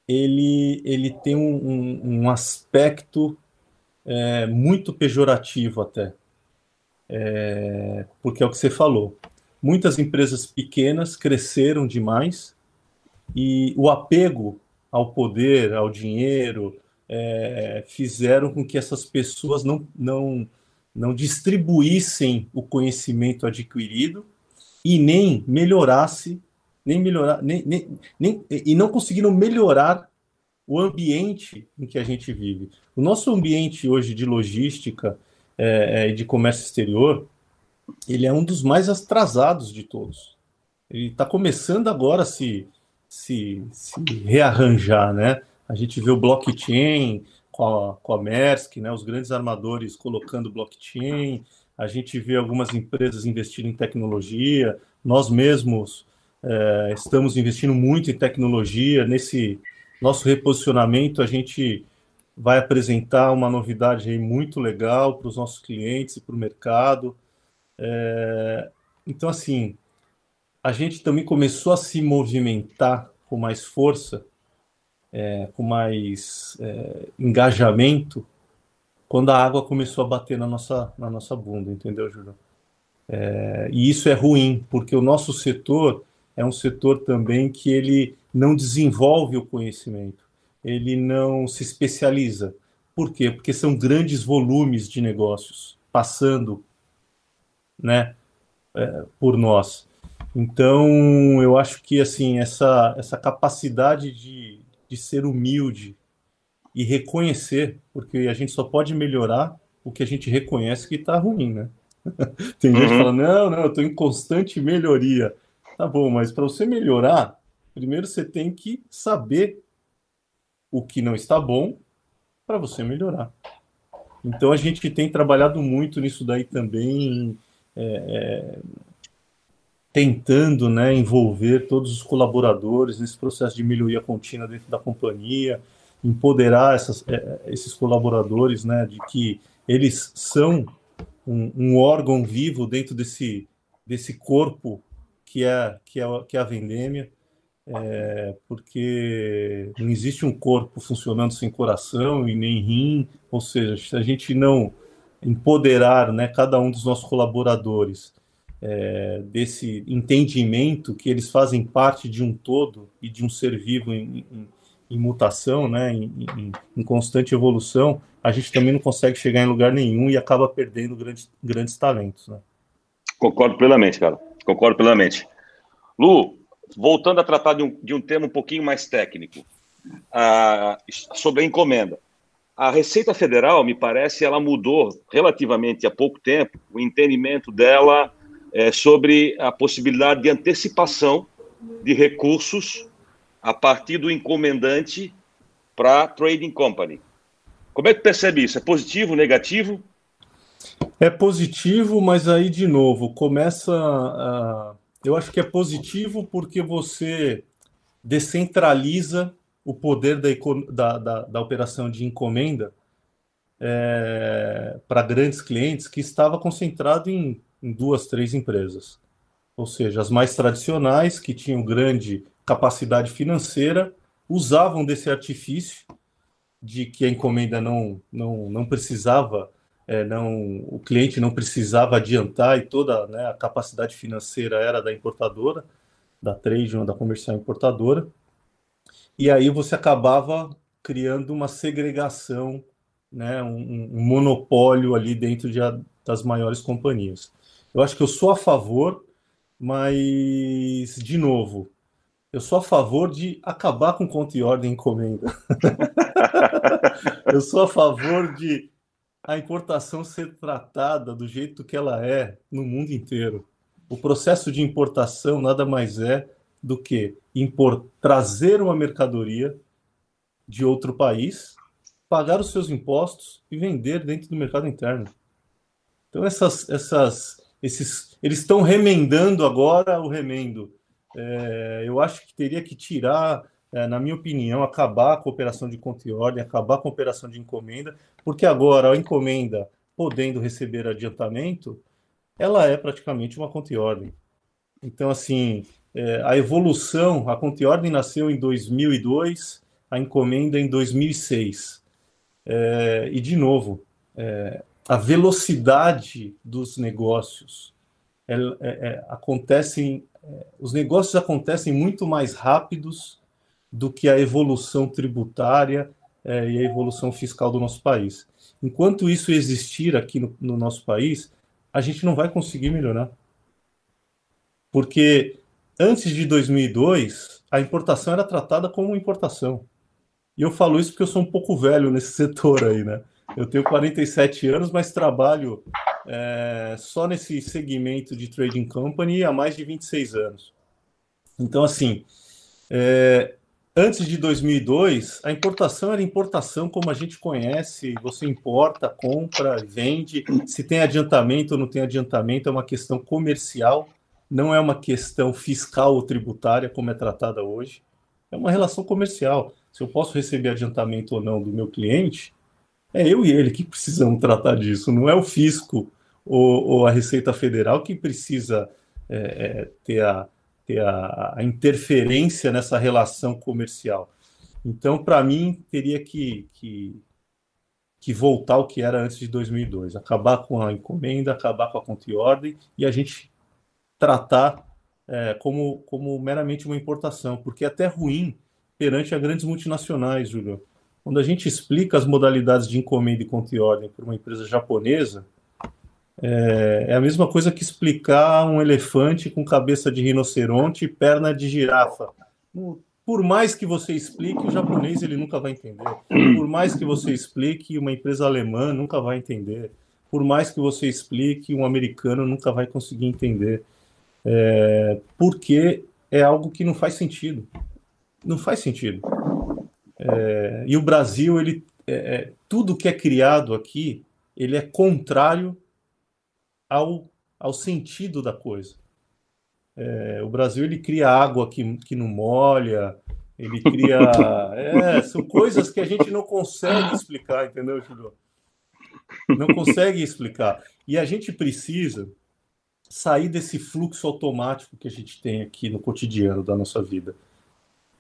ele ele tem um, um, um aspecto é, muito pejorativo até, é, porque é o que você falou. Muitas empresas pequenas cresceram demais e o apego ao poder, ao dinheiro, é, fizeram com que essas pessoas não, não, não distribuíssem o conhecimento adquirido e nem melhorasse, nem melhorar, nem, nem, nem, e não conseguiram melhorar o ambiente em que a gente vive. O nosso ambiente hoje de logística é, e é, de comércio exterior, ele é um dos mais atrasados de todos. Ele está começando agora a se, se, se rearranjar, né? A gente vê o blockchain com a, com a Maersk, né? Os grandes armadores colocando blockchain. A gente vê algumas empresas investindo em tecnologia. Nós mesmos é, estamos investindo muito em tecnologia nesse nosso reposicionamento, a gente vai apresentar uma novidade muito legal para os nossos clientes e para o mercado. É, então, assim, a gente também começou a se movimentar com mais força, é, com mais é, engajamento, quando a água começou a bater na nossa, na nossa bunda, entendeu, Júlio? É, e isso é ruim, porque o nosso setor é um setor também que ele não desenvolve o conhecimento, ele não se especializa. Por quê? Porque são grandes volumes de negócios passando né, é, por nós. Então, eu acho que assim essa, essa capacidade de, de ser humilde e reconhecer, porque a gente só pode melhorar o que a gente reconhece que está ruim, né? Tem gente uhum. que fala, não, não, eu estou em constante melhoria. Tá bom, mas para você melhorar, primeiro você tem que saber o que não está bom para você melhorar. Então a gente tem trabalhado muito nisso daí também, é, tentando né, envolver todos os colaboradores nesse processo de melhoria contínua dentro da companhia, empoderar essas, é, esses colaboradores né, de que eles são um, um, órgão vivo dentro desse, desse corpo que é, que é, que é a vendêmia, é, porque não existe um corpo funcionando sem coração e nem rim, ou seja, se a gente não empoderar né, cada um dos nossos colaboradores é, desse entendimento que eles fazem parte de um todo e de um ser vivo em, em, em mutação, né, em, em, constante evolução, a gente também não consegue chegar em lugar nenhum e acaba perdendo grandes, grandes talentos. Né? Concordo plenamente, cara. Concordo plenamente. Lu, voltando a tratar de um, de um tema um pouquinho mais técnico, sobre a encomenda. A Receita Federal, me parece, ela mudou relativamente há pouco tempo o entendimento dela é, sobre a possibilidade de antecipação de recursos a partir do encomendante para trading company. Como é que percebe isso? É positivo, negativo? É positivo, mas aí de novo começa. A... Eu acho que é positivo porque você descentraliza o poder da, da, da, da operação de encomenda é, para grandes clientes que estava concentrado em em duas, três empresas. Ou seja, as mais tradicionais, que tinham grande capacidade financeira, usavam desse artifício de que a encomenda não, não, não precisava, é, não, o cliente não precisava adiantar e toda né, a capacidade financeira era da importadora, da trade da comercial importadora. E aí você acabava criando uma segregação, né, um, um monopólio ali dentro de a, das maiores companhias. Eu acho que eu sou a favor, mas, de novo, eu sou a favor de acabar com conta e ordem e encomenda. eu sou a favor de a importação ser tratada do jeito que ela é no mundo inteiro. O processo de importação nada mais é do que trazer uma mercadoria de outro país, pagar os seus impostos e vender dentro do mercado interno. Então essas, essas esses, eles estão remendando agora o remendo. É, eu acho que teria que tirar, é, na minha opinião, acabar com a operação de conta e ordem, acabar com a operação de encomenda, porque agora a encomenda, podendo receber adiantamento, ela é praticamente uma conta e ordem. Então, assim, é, a evolução, a conta e ordem nasceu em 2002, a encomenda em 2006. É, e, de novo, é, a velocidade dos negócios é, é, acontecem, é, os negócios acontecem muito mais rápidos do que a evolução tributária é, e a evolução fiscal do nosso país. Enquanto isso existir aqui no, no nosso país, a gente não vai conseguir melhorar. Porque antes de 2002, a importação era tratada como importação. E eu falo isso porque eu sou um pouco velho nesse setor aí, né? Eu tenho 47 anos, mas trabalho é, só nesse segmento de trading company há mais de 26 anos. Então, assim, é, antes de 2002, a importação era importação como a gente conhece. Você importa, compra, vende. Se tem adiantamento ou não tem adiantamento, é uma questão comercial, não é uma questão fiscal ou tributária, como é tratada hoje. É uma relação comercial. Se eu posso receber adiantamento ou não do meu cliente, é eu e ele que precisamos tratar disso, não é o fisco ou, ou a Receita Federal que precisa é, é, ter, a, ter a, a, interferência nessa relação comercial. Então, para mim, teria que, que, que, voltar ao que era antes de 2002, acabar com a encomenda, acabar com a conta e ordem e a gente tratar é, como, como meramente uma importação, porque é até ruim perante a grandes multinacionais, Júlio quando a gente explica as modalidades de encomenda e conta e ordem para uma empresa japonesa, é, é, a mesma coisa que explicar um elefante com cabeça de rinoceronte e perna de girafa. Por mais que você explique, o japonês ele nunca vai entender. Por mais que você explique, uma empresa alemã nunca vai entender. Por mais que você explique, um americano nunca vai conseguir entender. É, porque é algo que não faz sentido. Não faz sentido. É, e o Brasil, ele, é, é, tudo que é criado aqui, ele é contrário ao, ao sentido da coisa. É, o Brasil ele cria água que, que não molha, ele cria. É, são coisas que a gente não consegue explicar, entendeu, Júlio? Não consegue explicar. E a gente precisa sair desse fluxo automático que a gente tem aqui no cotidiano da nossa vida.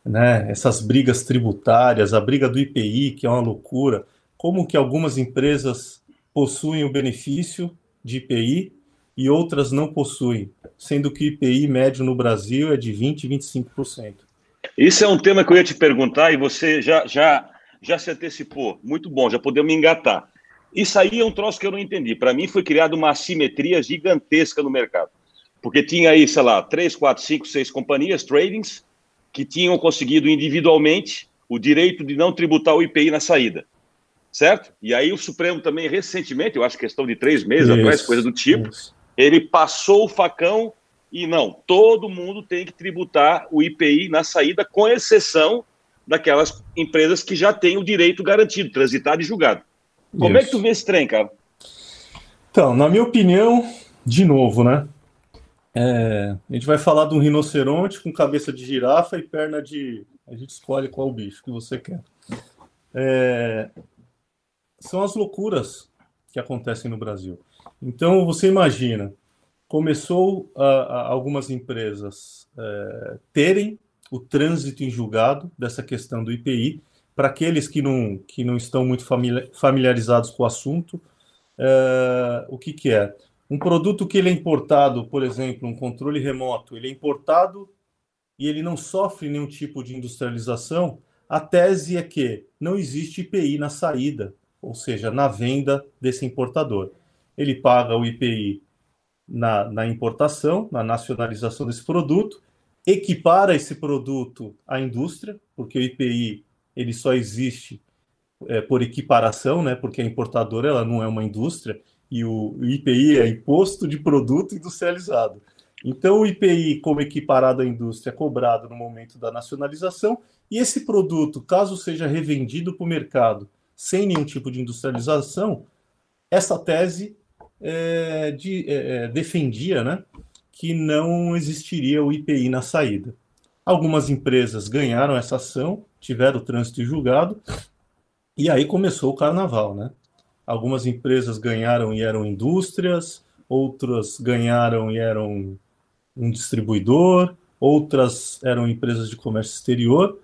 Né? Essas brigas tributárias, a briga do IPI, que é uma loucura. Como que algumas empresas possuem o benefício de IPI e outras não possuem, sendo que o IPI médio no Brasil é de 20%, 25%. Isso é um tema que eu ia te perguntar e você já, já, já se antecipou. Muito bom, já podemos engatar. Isso aí é um troço que eu não entendi. Para mim foi criada uma assimetria gigantesca no mercado. Porque tinha aí, sei lá, três, quatro, cinco, seis companhias, tradings, que tinham conseguido individualmente o direito de não tributar o IPI na saída. Certo? E aí o Supremo também, recentemente, eu acho questão de três meses isso, atrás, coisa do tipo, isso. ele passou o facão e não, todo mundo tem que tributar o IPI na saída, com exceção daquelas empresas que já têm o direito garantido, transitado e julgado. Como Isso. é que tu vê esse trem, cara? Então, na minha opinião, de novo, né? É, a gente vai falar de um rinoceronte com cabeça de girafa e perna de. A gente escolhe qual bicho que você quer. É, são as loucuras que acontecem no Brasil. Então, você imagina, começou a, a algumas empresas é, terem o trânsito em julgado dessa questão do IPI, para aqueles que não, que não estão muito familiarizados com o assunto, é, o que, que é? Um produto que ele é importado, por exemplo, um controle remoto, ele é importado e ele não sofre nenhum tipo de industrialização, a tese é que não existe IPI na saída, ou seja, na venda desse importador. Ele paga o IPI na, na importação, na nacionalização desse produto, equipara esse produto à indústria, porque o IPI ele só existe é, por equiparação, né? Porque a importadora ela não é uma indústria e o, o IPI é imposto de produto industrializado. Então o IPI como equiparado à indústria é cobrado no momento da nacionalização e esse produto, caso seja revendido para o mercado sem nenhum tipo de industrialização, essa tese é, de, é, é defendia, né? Que não existiria o IPI na saída. Algumas empresas ganharam essa ação, tiveram o trânsito julgado, e aí começou o carnaval, né? Algumas empresas ganharam e eram indústrias, outras ganharam e eram um distribuidor, outras eram empresas de comércio exterior.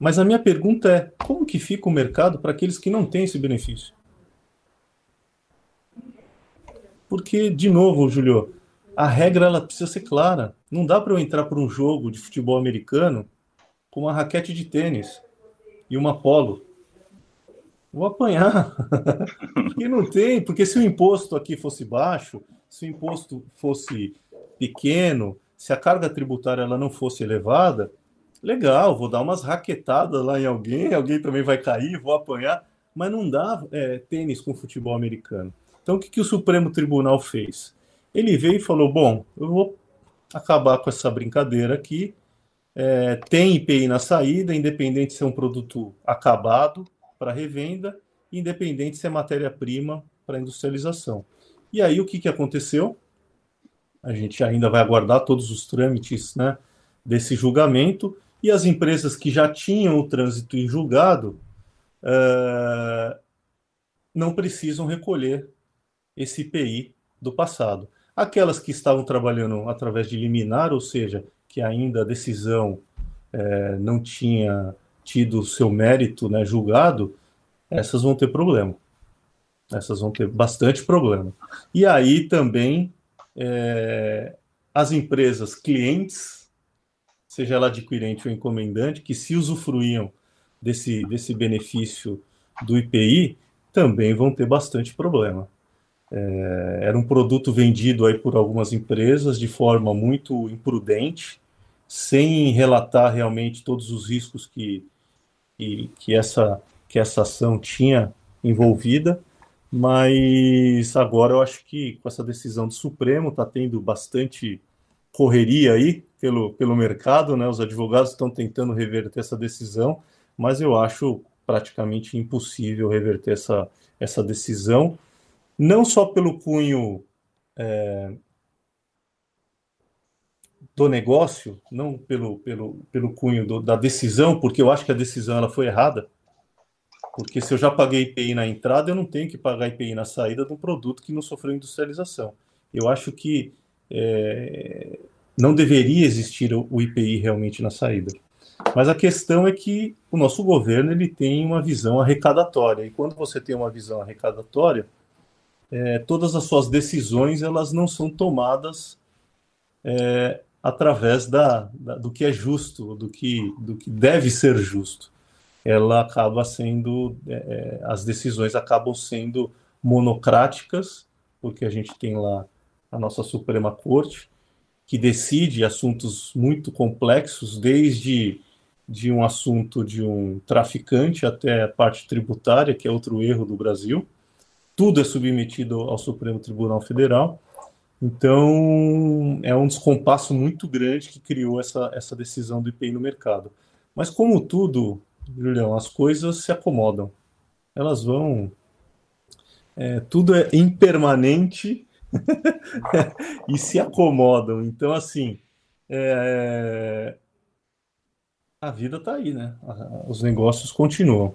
Mas a minha pergunta é: como que fica o mercado para aqueles que não têm esse benefício? Porque, de novo, Julio, a regra ela precisa ser clara. Não dá para eu entrar para um jogo de futebol americano com uma raquete de tênis e uma polo. Vou apanhar. porque não tem, porque se o imposto aqui fosse baixo, se o imposto fosse pequeno, se a carga tributária ela não fosse elevada, legal, vou dar umas raquetadas lá em alguém, alguém também vai cair, vou apanhar, mas não dá é, tênis com futebol americano. Então, o que, que o Supremo Tribunal fez? Ele veio e falou: bom, eu vou acabar com essa brincadeira aqui. É, tem IPI na saída, independente se é um produto acabado para revenda, independente se é matéria-prima para industrialização. E aí o que, que aconteceu? A gente ainda vai aguardar todos os trâmites né, desse julgamento, e as empresas que já tinham o trânsito em julgado uh, não precisam recolher esse IPI do passado. Aquelas que estavam trabalhando através de liminar, ou seja, que ainda a decisão é, não tinha tido o seu mérito né, julgado, essas vão ter problema. Essas vão ter bastante problema. E aí também é, as empresas clientes, seja ela adquirente ou encomendante, que se usufruíam desse, desse benefício do IPI, também vão ter bastante problema. É, era um produto vendido aí por algumas empresas de forma muito imprudente, sem relatar realmente todos os riscos que, que, que, essa, que essa ação tinha envolvida. Mas agora eu acho que com essa decisão do Supremo está tendo bastante correria aí pelo, pelo mercado, né? Os advogados estão tentando reverter essa decisão, mas eu acho praticamente impossível reverter essa, essa decisão não só pelo cunho é, do negócio, não pelo, pelo, pelo cunho do, da decisão, porque eu acho que a decisão ela foi errada. Porque se eu já paguei IPI na entrada, eu não tenho que pagar IPI na saída de um produto que não sofreu industrialização. Eu acho que é, não deveria existir o IPI realmente na saída. Mas a questão é que o nosso governo ele tem uma visão arrecadatória e quando você tem uma visão arrecadatória, é, todas as suas decisões elas não são tomadas é, através da, da, do que é justo, do que, do que deve ser justo. Ela acaba sendo, é, é as decisões acabam sendo monocráticas, porque a gente tem lá a nossa Suprema Corte, que decide assuntos muito complexos, desde de um assunto de um traficante até a parte tributária, que é outro erro do Brasil. Tudo é submetido ao Supremo Tribunal Federal. Então, é um descompasso muito grande que criou essa, essa decisão do IPI no mercado. Mas, como tudo, Julião, as coisas se acomodam. Elas vão. É, tudo é impermanente e se acomodam. Então, assim, é, a vida está aí, né? Os negócios continuam.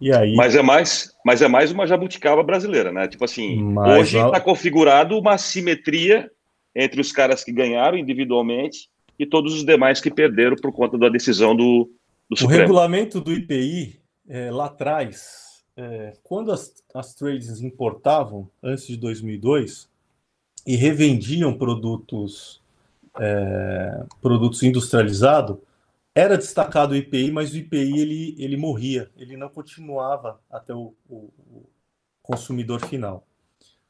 E aí... Mas é mais, mas é mais uma jabuticaba brasileira, né? Tipo assim, mas hoje está a... configurado uma simetria entre os caras que ganharam individualmente e todos os demais que perderam por conta da decisão do, do Supremo. O regulamento do IPI, é, lá atrás, é, quando as, as trades importavam, antes de 2002, e revendiam produtos, é, produtos industrializados, era destacado o IPI, mas o IPI ele, ele morria, ele não continuava até o, o, o consumidor final.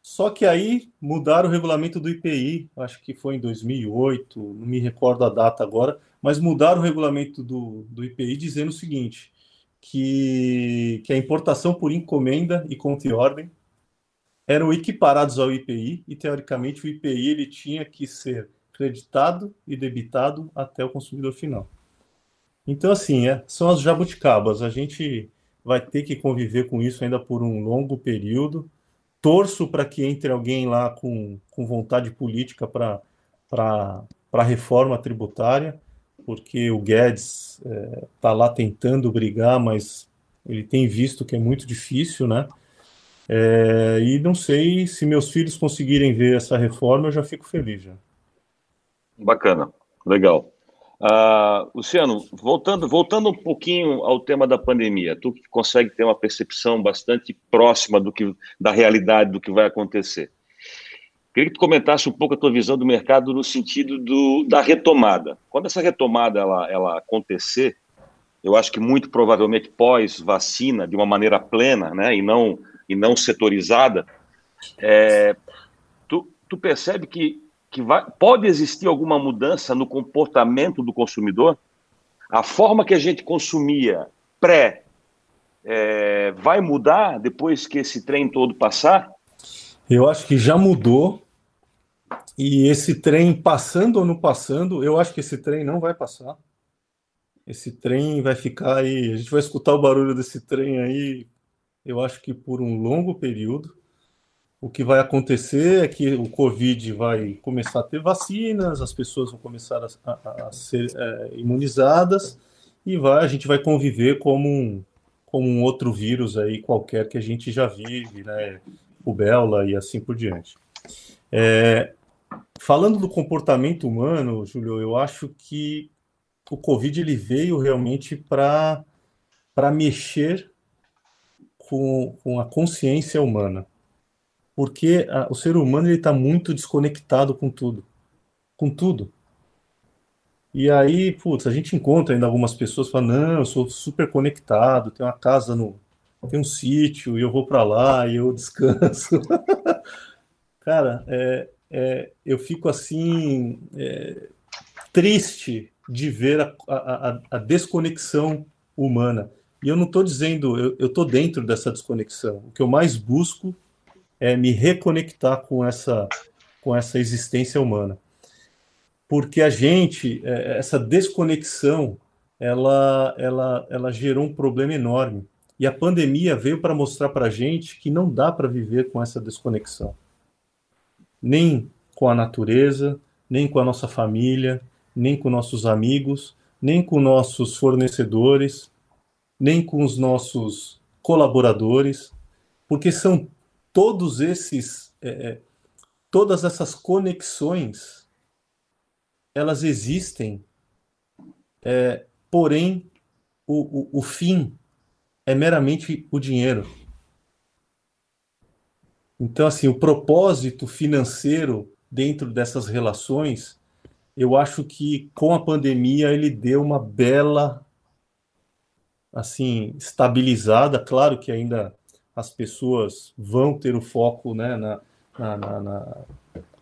Só que aí mudaram o regulamento do IPI, acho que foi em 2008, não me recordo a data agora, mas mudaram o regulamento do, do IPI dizendo o seguinte, que, que a importação por encomenda e conta e ordem eram equiparados ao IPI e, teoricamente, o IPI ele tinha que ser creditado e debitado até o consumidor final. Então, assim, é, são as jabuticabas. A gente vai ter que conviver com isso ainda por um longo período. Torço para que entre alguém lá com, com vontade política para a reforma tributária, porque o Guedes está é, tá lá tentando brigar, mas ele tem visto que é muito difícil, né? É, e não sei se meus filhos conseguirem ver essa reforma, eu já fico feliz. Já. Bacana, legal. Uh, Luciano, voltando, voltando um pouquinho ao tema da pandemia, tu consegue ter uma percepção bastante próxima do que, da realidade do que vai acontecer. Queria que tu comentasse um pouco a tua visão do mercado no sentido do, da retomada. Quando essa retomada ela, ela acontecer, eu acho que muito provavelmente pós-vacina, de uma maneira plena, né, e não, e não setorizada, é, tu, tu percebe que que vai, pode existir alguma mudança no comportamento do consumidor? A forma que a gente consumia pré é, vai mudar depois que esse trem todo passar? Eu acho que já mudou. E esse trem passando ou não passando, eu acho que esse trem não vai passar. Esse trem vai ficar aí. A gente vai escutar o barulho desse trem aí, eu acho que por um longo período o que vai acontecer é que o Covid vai começar a ter vacinas, as pessoas vão começar a, a, a ser é, imunizadas e vai, a gente vai conviver como um, como um outro vírus aí qualquer que a gente já vive, né? Rubella e assim por diante. É, falando do comportamento humano, Júlio, eu acho que o Covid ele veio realmente para mexer com, com a consciência humana porque a, o ser humano está muito desconectado com tudo, com tudo. E aí, putz, a gente encontra ainda algumas pessoas falando, não, eu sou super conectado, tenho uma casa no, tenho um sítio e eu vou para lá e eu descanso. Cara, é, é, eu fico assim é, triste de ver a, a, a, desconexão humana. E eu não estou dizendo, eu estou dentro dessa desconexão. O que eu mais busco é me reconectar com essa, com essa existência humana. Porque a gente, é, essa desconexão, ela, ela, ela gerou um problema enorme. E a pandemia veio para mostrar para a gente que não dá para viver com essa desconexão. Nem com a natureza, nem com a nossa família, nem com nossos amigos, nem com nossos fornecedores, nem com os nossos colaboradores, porque são todos esses, é, é todas essas conexões, elas existem, é, porém o, o, o fim é meramente o dinheiro. Então, assim, o propósito financeiro dentro dessas relações, eu acho que com a pandemia ele deu uma bela, assim, estabilizada. Claro que ainda as pessoas vão ter o foco, né, na, na, na,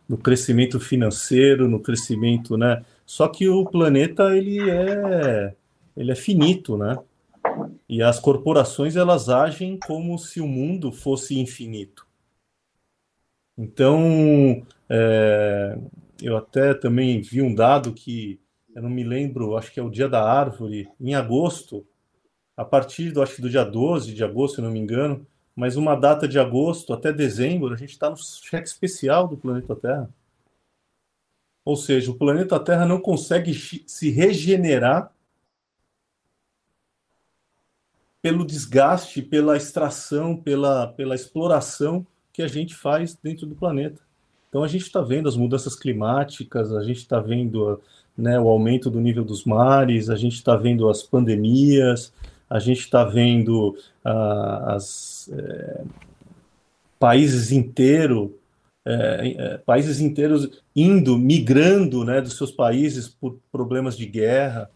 no crescimento financeiro, no crescimento, né? Só que o planeta ele é ele é finito, né? E as corporações elas agem como se o mundo fosse infinito. Então, é, eu até também vi um dado que eu não me lembro, acho que é o dia da árvore, em agosto, a partir do, acho que do dia 12 de agosto, se não me engano, mas uma data de agosto até dezembro, a gente está no cheque especial do planeta Terra. Ou seja, o planeta Terra não consegue se regenerar pelo desgaste, pela extração, pela, pela exploração que a gente faz dentro do planeta. Então a gente está vendo as mudanças climáticas, a gente está vendo né, o aumento do nível dos mares, a gente está vendo as pandemias, a gente está vendo ah, as é, países inteiros é, é, países inteiros indo, migrando né, dos seus países por problemas de guerra.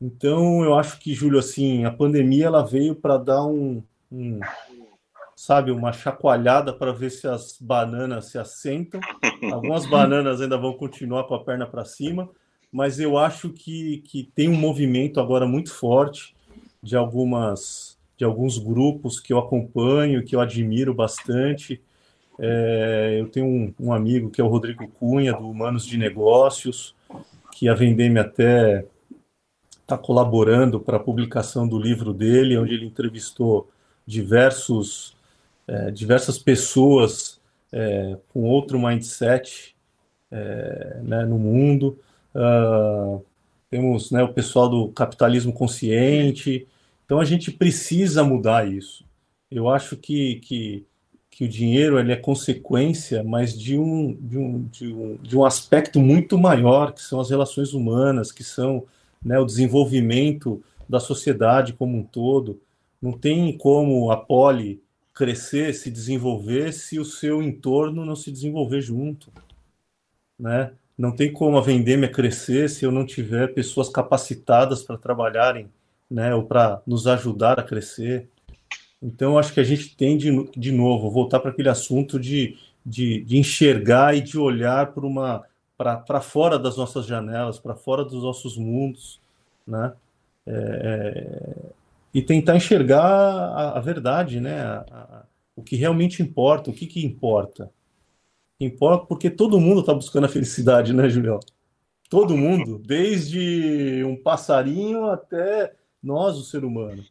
Então, eu acho que, Júlio, assim, a pandemia ela veio para dar um, um, sabe, uma chacoalhada para ver se as bananas se assentam. Algumas bananas ainda vão continuar com a perna para cima, mas eu acho que, que tem um movimento agora muito forte de algumas de alguns grupos que eu acompanho, que eu admiro bastante. É, eu tenho um, um, amigo que é o Rodrigo Cunha, do Humanos de Negócios, que a Vendeme até está colaborando para a publicação do livro dele, onde ele entrevistou diversos, é, diversas pessoas é, com outro mindset é, né, no mundo. Uh, temos né, o pessoal do capitalismo consciente. Então a gente precisa mudar isso. Eu acho que, que, que o dinheiro ele é consequência, mas de um, de, um, de, um, de um aspecto muito maior, que são as relações humanas, que são né, o desenvolvimento da sociedade como um todo. Não tem como a poli crescer, se desenvolver, se o seu entorno não se desenvolver junto. Né? Não tem como a vendêmia crescer se eu não tiver pessoas capacitadas para trabalharem né, ou para nos ajudar a crescer. Então, acho que a gente tem de, de novo voltar para aquele assunto de, de, de enxergar e de olhar para uma para fora das nossas janelas, para fora dos nossos mundos, né? É, é, e tentar enxergar a, a verdade, né? A, a, o que realmente importa, o que, que importa. Importa porque todo mundo está buscando a felicidade, né, Julião? Todo mundo, desde um passarinho até nós, o ser humano.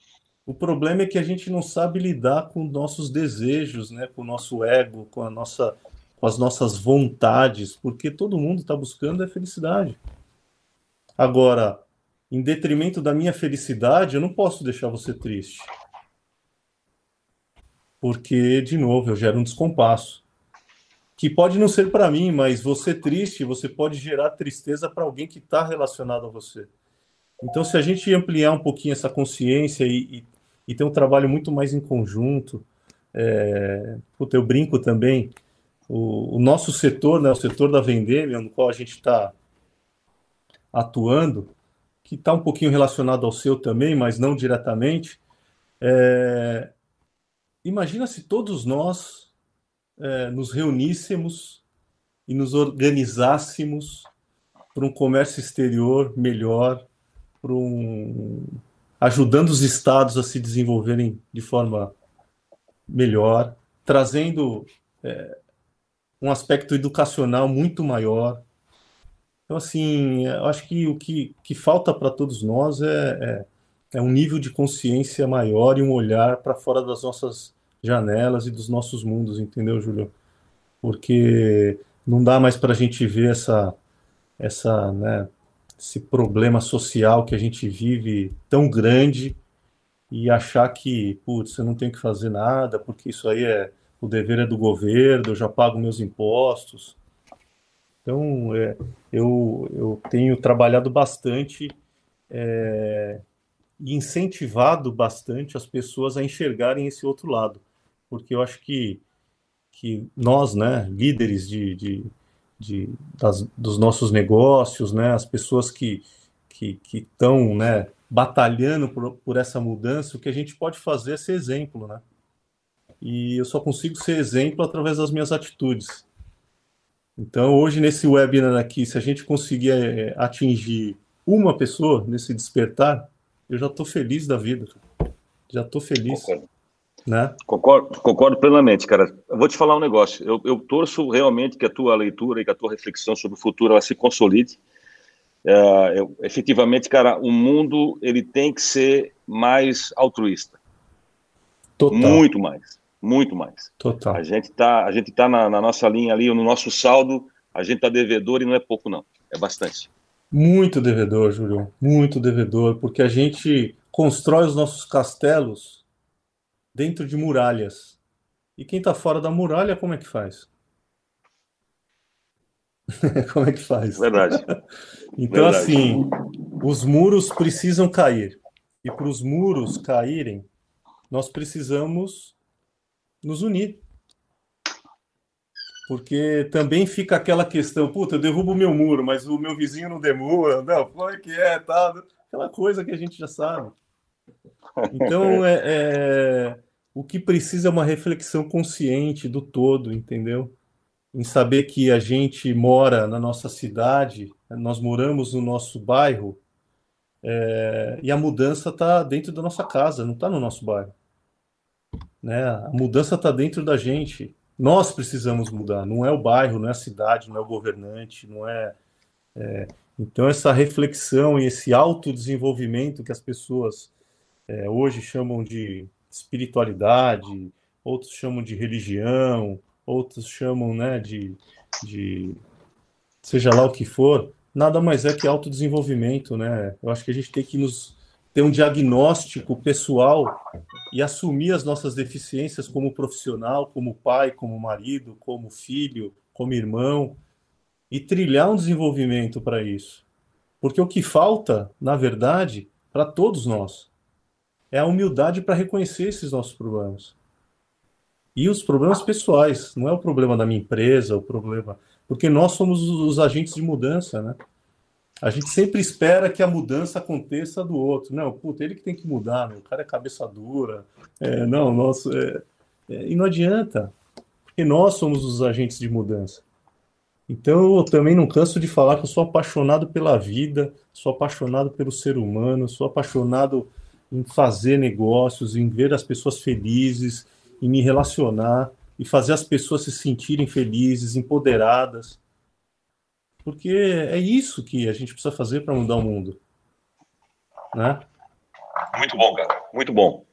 O problema é que a gente não sabe lidar com nossos desejos, né? com o nosso ego, com a nossa com as nossas vontades, porque todo mundo está buscando a felicidade. Agora, em detrimento da minha felicidade, eu não posso deixar você triste. Porque, de novo, eu gero um descompasso. Que pode não ser para mim, mas você triste, você pode gerar tristeza para alguém que está relacionado a você. Então, se a gente ampliar um pouquinho essa consciência e, e, e ter um trabalho muito mais em conjunto, é, puta, eu brinco também, o, o, nosso setor, né, o setor da Vendemia, no qual a gente está atuando, que está um pouquinho relacionado ao seu também, mas não diretamente. É, imagina se todos nós é, nos reuníssemos e nos organizássemos para um comércio exterior melhor, para um ajudando os estados a se desenvolverem de forma melhor, trazendo é, um aspecto educacional muito maior. Então, assim, eu acho que o que, que falta para todos nós é, é, é, um nível de consciência maior e um olhar para fora das nossas janelas e dos nossos mundos, entendeu, Júlio? Porque não dá mais para a gente ver essa, essa, né, esse problema social que a gente vive tão grande e achar que, putz, você não tem que fazer nada, porque isso aí é o dever é do governo, eu já pago meus impostos. Então, é, eu, eu tenho trabalhado bastante é, e incentivado bastante as pessoas a enxergarem esse outro lado, porque eu acho que, que nós, né, líderes de, de, de das, dos nossos negócios, né, as pessoas que que estão né, batalhando por, por essa mudança, o que a gente pode fazer é ser exemplo, né? E eu só consigo ser exemplo através das minhas atitudes. Então, hoje, nesse webinar aqui, se a gente conseguir é, atingir uma pessoa nesse despertar, eu já estou feliz da vida. Já estou feliz. Concordo. Né? Concordo, concordo plenamente, cara. Eu vou te falar um negócio. Eu, eu torço realmente que a tua leitura e que a tua reflexão sobre o futuro ela se consolide. É, eu, efetivamente, cara, o mundo ele tem que ser mais altruísta. Total. Muito mais. Muito mais. Total. A gente está a gente tá na, na, nossa linha ali, no nosso saldo, a gente está devedor e não é pouco, não. É bastante. Muito devedor, Júlio. Muito devedor, porque a gente constrói os nossos castelos dentro de muralhas. E quem está fora da muralha, como é que faz? como é que faz? Verdade. então, Verdade. assim, os muros precisam cair. E para os muros caírem, nós precisamos nos unir. Porque também fica aquela questão, puta, eu derrubo o meu muro, mas o meu vizinho não demora, não, foi que é, tá, aquela coisa que a gente já sabe. Então, é, é, o que precisa é uma reflexão consciente do todo, entendeu? Em saber que a gente mora na nossa cidade, nós moramos no nosso bairro, é, e a mudança está dentro da nossa casa, não está no nosso bairro. Né? A mudança está dentro da gente. Nós precisamos mudar. Não é o bairro, não é a cidade, não é o governante, não é. é... Então, essa reflexão e esse autodesenvolvimento que as pessoas é, hoje chamam de espiritualidade, outros chamam de religião, outros chamam né, de, de seja lá o que for, nada mais é que autodesenvolvimento. Né? Eu acho que a gente tem que nos ter um diagnóstico pessoal e assumir as nossas deficiências como profissional, como pai, como marido, como filho, como irmão, e trilhar um desenvolvimento para isso. Porque o que falta, na verdade, para todos nós, é a humildade para reconhecer esses nossos problemas. E os problemas pessoais, não é o problema da minha empresa, o problema. Porque nós somos os agentes de mudança, né? A gente sempre espera que a mudança aconteça do outro. Não, puta, ele que tem que mudar, o cara é cabeça dura. É, não, nosso. É, é, e não adianta, porque nós somos os agentes de mudança. Então eu também não canso de falar que eu sou apaixonado pela vida, sou apaixonado pelo ser humano, sou apaixonado em fazer negócios, em ver as pessoas felizes, em me relacionar e fazer as pessoas se sentirem felizes, empoderadas. Porque é isso que a gente precisa fazer para mudar o mundo. Né? Muito bom, cara. Muito bom.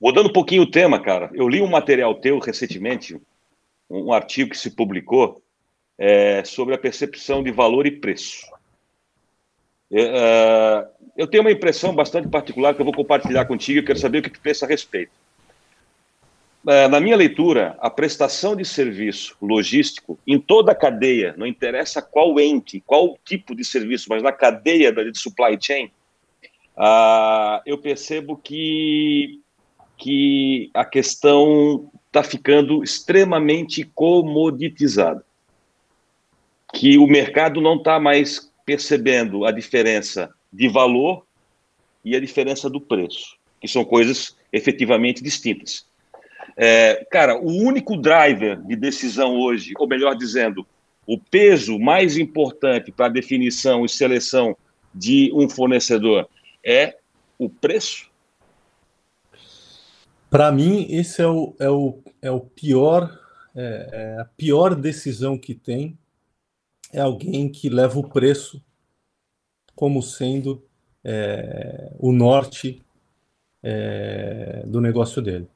Mudando um pouquinho o tema, cara, eu li um material teu recentemente, um artigo que se publicou é, sobre a percepção de valor e preço. É, é eu tenho uma impressão bastante particular que eu vou compartilhar contigo e quero saber o que tu pensa a respeito. É, na minha leitura, a prestação de serviço logístico em toda a cadeia, não interessa qual ente, qual tipo de serviço, mas na cadeia de supply chain, uh, eu percebo que, que a questão está ficando extremamente comoditizada. Que o mercado não está mais percebendo a diferença de valor e a diferença do preço, que são coisas efetivamente distintas. É, cara, o único driver de decisão hoje, ou melhor dizendo, o peso mais importante para a definição e seleção de um fornecedor é o preço? Para mim, esse é o, é o, é o pior, é, é a pior decisão que tem é alguém que leva o preço como sendo é, o norte é, do negócio dele.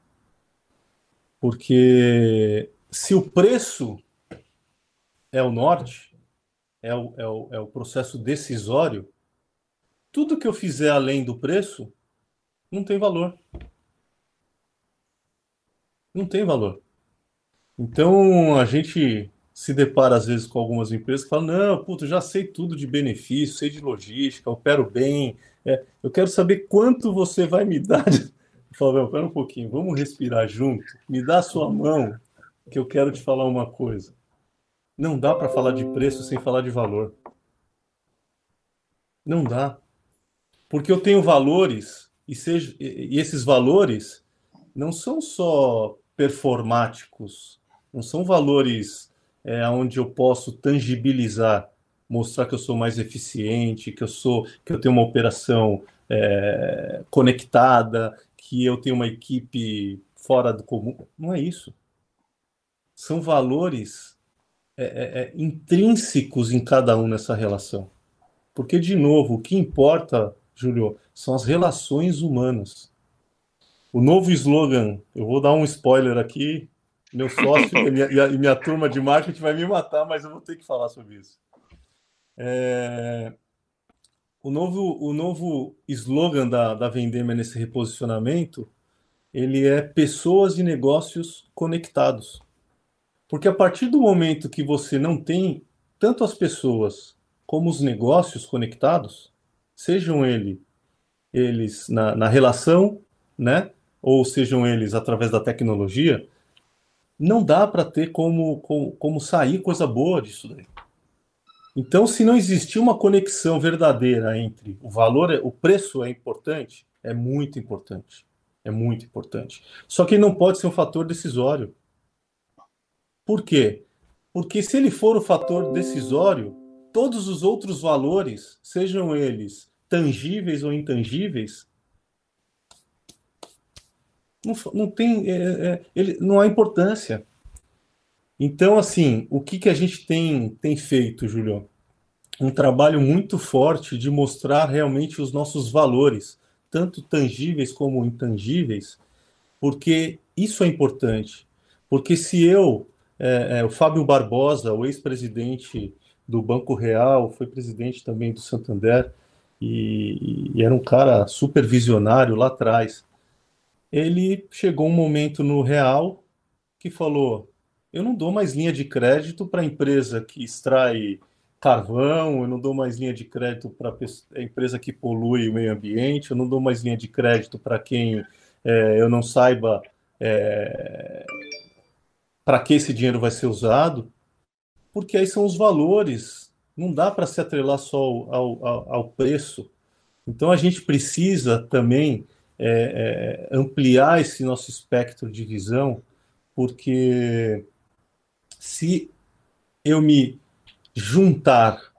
Porque se o preço é o norte, é o, é o, é o processo decisório, tudo que eu fizer além do preço não tem valor. Não tem valor. Então a gente se depara às vezes com algumas empresas que falam: não, puto, já sei tudo de benefício, sei de logística, opero bem, é, eu quero saber quanto você vai me dar. Eu falo, pera um pouquinho, vamos respirar junto, me dá a sua mão, que eu quero te falar uma coisa. Não dá para falar de preço sem falar de valor. Não dá. Porque eu tenho valores, e, seja, e esses valores não são só performáticos, não são valores é, onde eu posso tangibilizar, mostrar que eu sou mais eficiente, que eu sou, que eu tenho uma operação é, conectada, que eu tenho uma equipe fora do comum. Não é isso. São valores é, é, é intrínsecos em cada um nessa relação. Porque, de novo, o que importa, Júlio, são as relações humanas. O novo slogan, eu vou dar um spoiler aqui, meu sócio e, minha, minha turma de marketing vai me matar, mas eu vou ter que falar sobre isso. É, o, novo, o novo slogan da, da Vendema nesse reposicionamento, ele é pessoas e negócios conectados. Porque a partir do momento que você não tem tanto as pessoas como os negócios conectados, sejam ele, eles na, na relação, né, ou sejam eles através da tecnologia, não dá para ter como, como, como sair coisa boa disso daí. Então, se não existir uma conexão verdadeira entre o valor, o preço é importante, é muito importante, é muito importante. Só que não pode ser um fator decisório. Por quê? Porque se ele for o fator decisório, todos os outros valores, sejam eles tangíveis ou intangíveis, não, não tem, é, é, ele, não há importância. Então, assim, o que, que a gente tem, tem feito, Julio? Um trabalho muito forte de mostrar realmente os nossos valores, tanto tangíveis como intangíveis, porque isso é importante. Porque se eu, é, é, o Fábio Barbosa, o ex-presidente do Banco Real, foi presidente também do Santander e, e era um cara super visionário lá atrás. Ele chegou um momento no Real que falou: eu não dou mais linha de crédito para a empresa que extrai carvão, eu não dou mais linha de crédito para a empresa que polui o meio ambiente, eu não dou mais linha de crédito para quem é, eu não saiba é, para que esse dinheiro vai ser usado porque aí são os valores, não dá para se atrelar só ao, ao, ao, preço. Então a gente precisa também é, é, ampliar esse nosso espectro de visão, porque se eu me juntar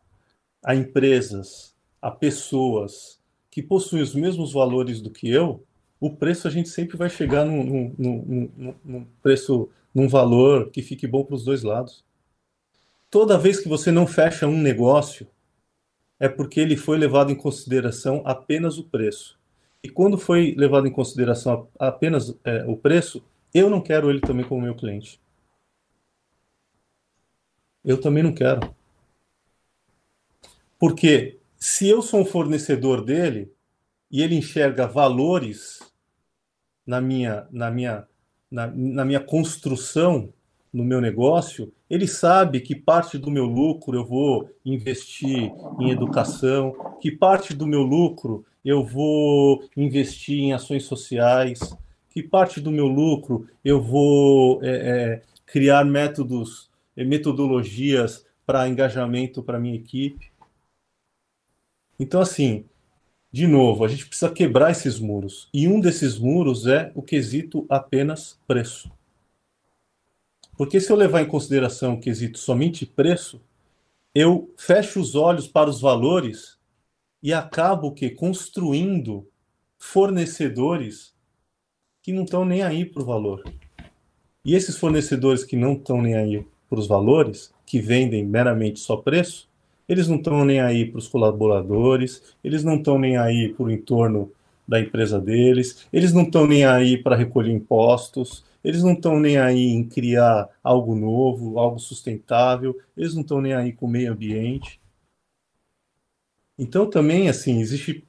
a empresas, a pessoas que possuem os mesmos valores do que eu, o preço a gente sempre vai chegar num, num, num, num preço, num valor que fique bom para os dois lados toda vez que você não fecha um negócio, é porque ele foi levado em consideração apenas o preço. E quando foi levado em consideração apenas é, o preço, eu não quero ele também como meu cliente. Eu também não quero. Porque se eu sou um fornecedor dele e ele enxerga valores na minha, na minha, na, na minha construção no meu negócio, ele sabe que parte do meu lucro eu vou investir em educação, que parte do meu lucro eu vou investir em ações sociais, que parte do meu lucro eu vou é, é, criar métodos, é, metodologias para engajamento para minha equipe. Então, assim, de novo, a gente precisa quebrar esses muros. E um desses muros é o quesito apenas preço. Porque se eu levar em consideração o quesito somente preço, eu fecho os olhos para os valores e acabo que construindo fornecedores que não estão nem aí para o valor. E esses fornecedores que não estão nem aí para os valores, que vendem meramente só preço, eles não estão nem aí para os colaboradores, eles não estão nem aí para o entorno da empresa deles, eles não estão nem aí para recolher impostos, eles não estão nem aí em criar algo novo, algo sustentável, eles não estão nem aí com o meio ambiente. Então também assim existe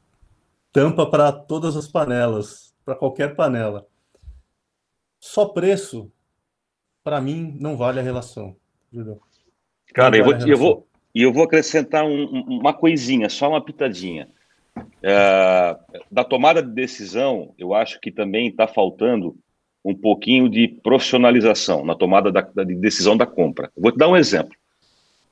tampa para todas as panelas, para qualquer panela. Só preço, para mim, não vale a relação. Júlio. Cara, eu vou, eu vou, eu vou acrescentar um, uma coisinha, só uma pitadinha. É, da tomada de decisão, eu acho que também está faltando um pouquinho de profissionalização na tomada da, da de decisão da compra. Vou te dar um exemplo.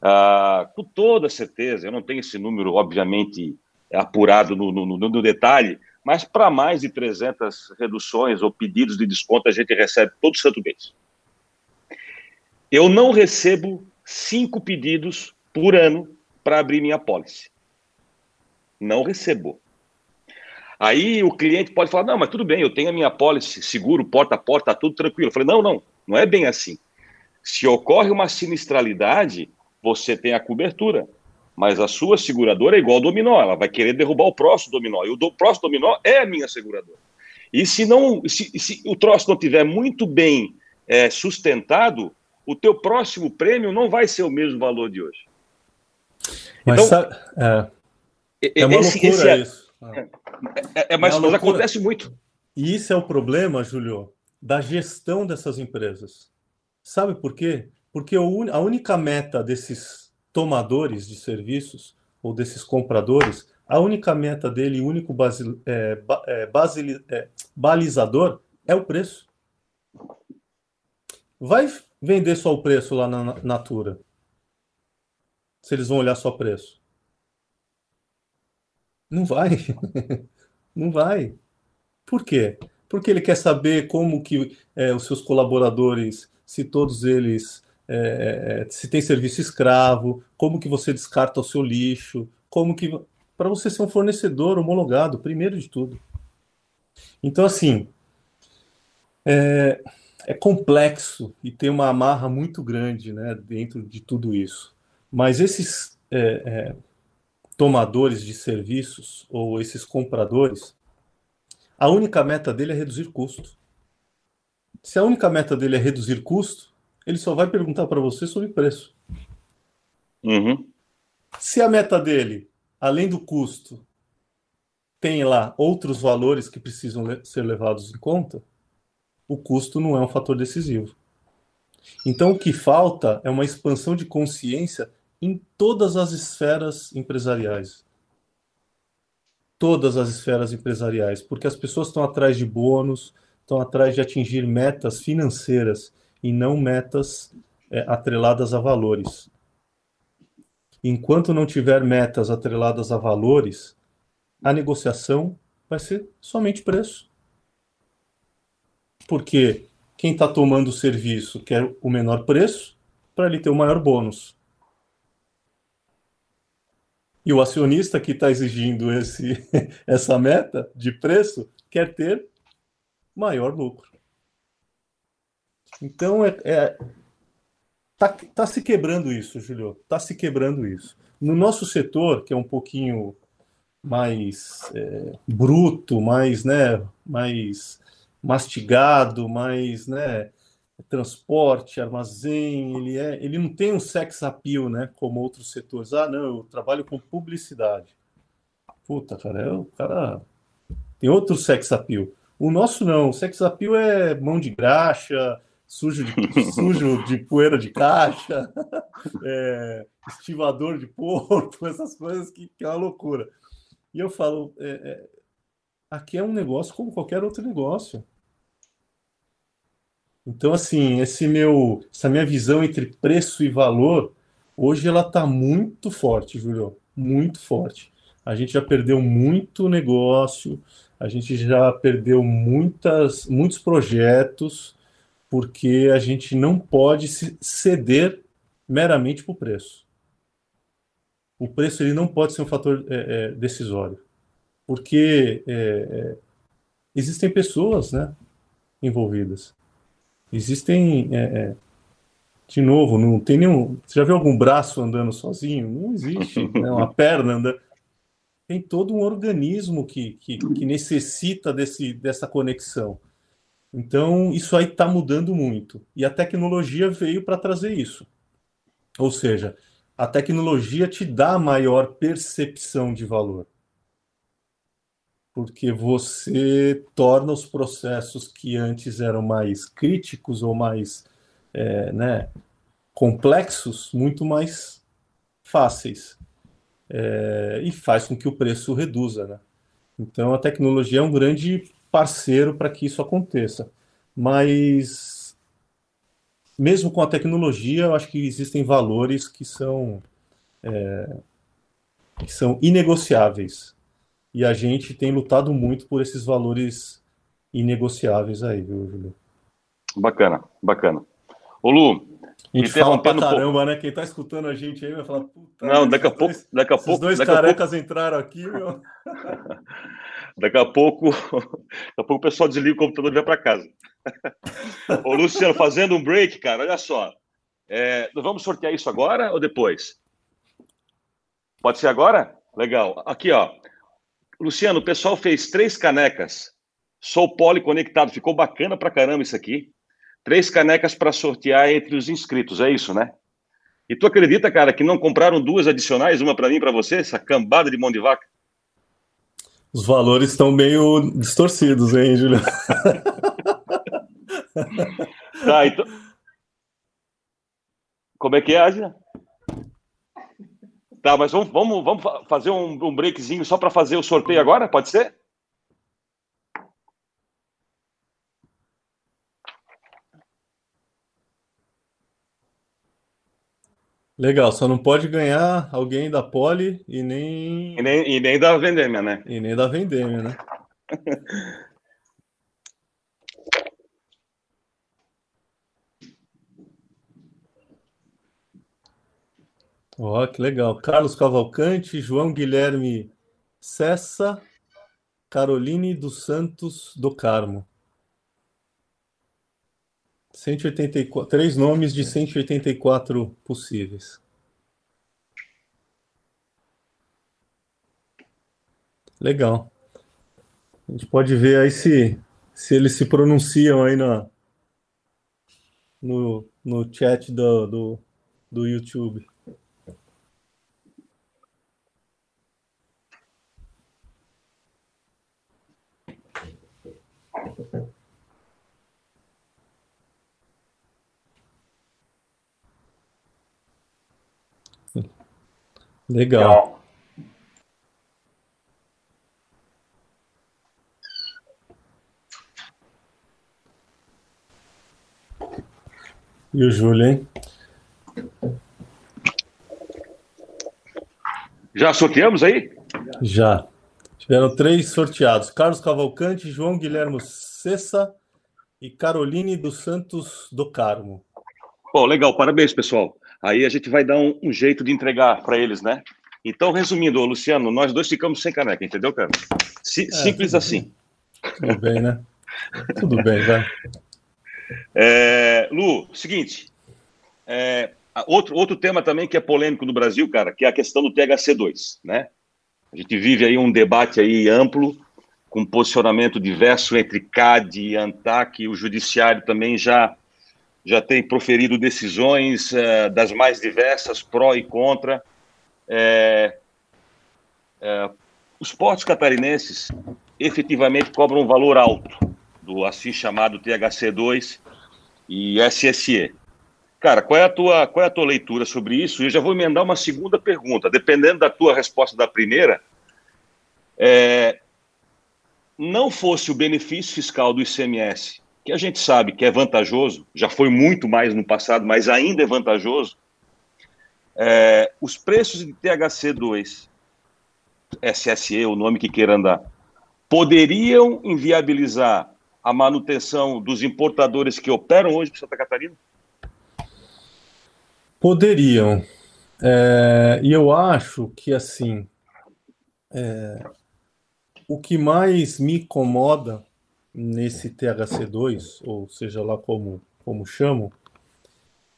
Ah, com toda certeza, eu não tenho esse número, obviamente, apurado no, no, no detalhe, mas para mais de 300 reduções ou pedidos de desconto a gente recebe todo santo mês. Eu não recebo cinco pedidos por ano para abrir minha pólice. Não recebo. Aí o cliente pode falar: não, mas tudo bem, eu tenho a minha pólice, seguro, porta a porta, tá tudo tranquilo. Eu falei: não, não, não é bem assim. Se ocorre uma sinistralidade, você tem a cobertura. Mas a sua seguradora é igual ao dominó, ela vai querer derrubar o próximo dominó. E o do, próximo dominó é a minha seguradora. E se não, se, se o troço não tiver muito bem é, sustentado, o teu próximo prêmio não vai ser o mesmo valor de hoje. Mas então, sabe, é, é uma esse, loucura esse é, isso. É, é, é mas, é mas acontece muito. E isso é o problema, Julio, da gestão dessas empresas. Sabe por quê? Porque a única meta desses tomadores de serviços ou desses compradores, a única meta dele, o único base, é, é, base, é, balizador é o preço. Vai vender só o preço lá na Natura? Se eles vão olhar só preço? Não vai. Não vai. Por quê? Porque ele quer saber como que é, os seus colaboradores, se todos eles é, é, se tem serviço escravo, como que você descarta o seu lixo, como que para você ser um fornecedor homologado, primeiro de tudo. Então assim é, é complexo e tem uma amarra muito grande, né, dentro de tudo isso. Mas esses é, é, tomadores de serviços ou esses compradores, a única meta dele é reduzir custo. Se a única meta dele é reduzir custo, ele só vai perguntar para você sobre preço. Uhum. Se a meta dele, além do custo, tem lá outros valores que precisam ser levados em conta, o custo não é um fator decisivo. Então, o que falta é uma expansão de consciência em todas as esferas empresariais. Todas as esferas empresariais, porque as pessoas estão atrás de bônus, estão atrás de atingir metas financeiras e não metas é, atreladas a valores. Enquanto não tiver metas atreladas a valores, a negociação vai ser somente preço. Porque quem está tomando o serviço quer o menor preço para ele ter o maior bônus. E o acionista que está exigindo esse, essa meta de preço quer ter maior lucro. Então, é, é, tá, tá se quebrando isso, Julio. Tá se quebrando isso. No nosso setor, que é um pouquinho mais é, bruto, mais, né, mais mastigado, mais, né, transporte, armazém, ele é, ele não tem um sex appeal, né, como outros setores. Ah, não, eu trabalho com publicidade. Puta, cara, é, o cara tem outro sex appeal. O nosso não, o sex appeal é mão de graxa, sujo de, sujo de poeira de caixa, é, estivador de porco, essas coisas que, que, é uma loucura. E eu falo, é, é, aqui é um negócio como qualquer outro negócio. Então, assim, esse meu, essa minha visão entre preço e valor, hoje ela está muito forte, Júlio, muito forte. A gente já perdeu muito negócio, a gente já perdeu muitas, muitos projetos, porque a gente não pode ceder meramente para o preço. O preço ele não pode ser um fator é, é, decisório, porque é, é existem pessoas né, envolvidas. Existem, é, é, de novo, não tem nenhum. Você já viu algum braço andando sozinho? Não existe. Né, uma perna andando. Tem todo um organismo que, que, que necessita desse, dessa conexão. Então, isso aí está mudando muito. E a tecnologia veio para trazer isso. Ou seja, a tecnologia te dá maior percepção de valor. porque você torna os processos que antes eram mais críticos ou mais é, né, complexos muito mais fáceis é, e faz com que o preço reduza. Né? Então a tecnologia é um grande parceiro para que isso aconteça. Mas mesmo com a tecnologia, eu acho que existem valores que são é, que são inegociáveis e a gente tem lutado muito por esses valores inegociáveis aí, viu? Bacana, bacana. Ô Lu, a gente fala pra caramba, né? Quem tá escutando a gente aí vai falar, puta. Não, daqui a pouco. Dois, daqui a pouco. Os dois carecas pouco... entraram aqui, meu. daqui a pouco. Daqui a pouco o pessoal desliga o computador e vai para casa. Ô, Luciano, fazendo um break, cara, olha só. É, vamos sortear isso agora ou depois? Pode ser agora? Legal. Aqui, ó. Luciano, o pessoal fez três canecas. Sou policonectado. Ficou bacana pra caramba isso aqui. Três canecas para sortear entre os inscritos, é isso, né? E tu acredita, cara, que não compraram duas adicionais, uma para mim e para você, essa cambada de mão de vaca? Os valores estão meio distorcidos, hein, Juliano? tá, então. Como é que é, Ágia? Tá, mas vamos, vamos, vamos fazer um, um breakzinho só para fazer o sorteio agora? Pode ser? Legal, só não pode ganhar alguém da Poli e nem. E nem, e nem da Vendêmia, né? E nem da Vendêmia, né? Ó, oh, que legal. Carlos Cavalcante, João Guilherme Cessa, Caroline dos Santos do Carmo. 184, três nomes de 184 possíveis. Legal. A gente pode ver aí se, se eles se pronunciam aí na, no, no chat do, do, do YouTube. Legal. E o Júlio, hein? Já sorteamos aí? Já. Tiveram três sorteados: Carlos Cavalcante, João Guilherme Cessa e Caroline dos Santos do Carmo. Pô, legal, parabéns, pessoal. Aí a gente vai dar um, um jeito de entregar para eles, né? Então, resumindo, Luciano, nós dois ficamos sem caneca, entendeu, cara? é, simples assim. Tudo bem, né? Tudo bem, vai. É, Lu, seguinte. É, outro, outro tema também que é polêmico no Brasil, cara, que é a questão do THC2, né? A gente vive aí um debate aí amplo, com posicionamento diverso entre CAD e ANTAC, o judiciário também já já tem proferido decisões uh, das mais diversas, pró e contra. É, é, os portos catarinenses efetivamente cobram um valor alto do assim chamado THC2 e SSE. Cara, qual é a tua, qual é a tua leitura sobre isso? Eu já vou emendar uma segunda pergunta. Dependendo da tua resposta da primeira, é, não fosse o benefício fiscal do ICMS que a gente sabe que é vantajoso, já foi muito mais no passado, mas ainda é vantajoso, é, os preços de THC2, SSE, o nome que queira andar, poderiam inviabilizar a manutenção dos importadores que operam hoje para Santa Catarina? Poderiam. É, e eu acho que, assim, é, o que mais me incomoda nesse THC2, ou seja lá como, como chamo,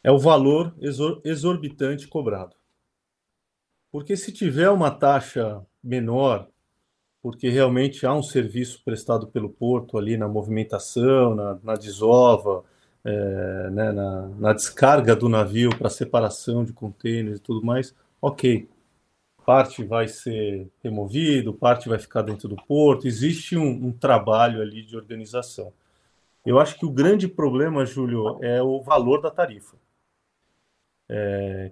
é o valor exor exorbitante cobrado. Porque se tiver uma taxa menor, porque realmente há um serviço prestado pelo porto ali na movimentação, na, na desova, é, né, na, na descarga do navio para separação de contêineres e tudo mais, ok. Parte vai ser removido, parte vai ficar dentro do porto. Existe um, um trabalho ali de organização. Eu acho que o grande problema, Júlio, é o valor da tarifa. É,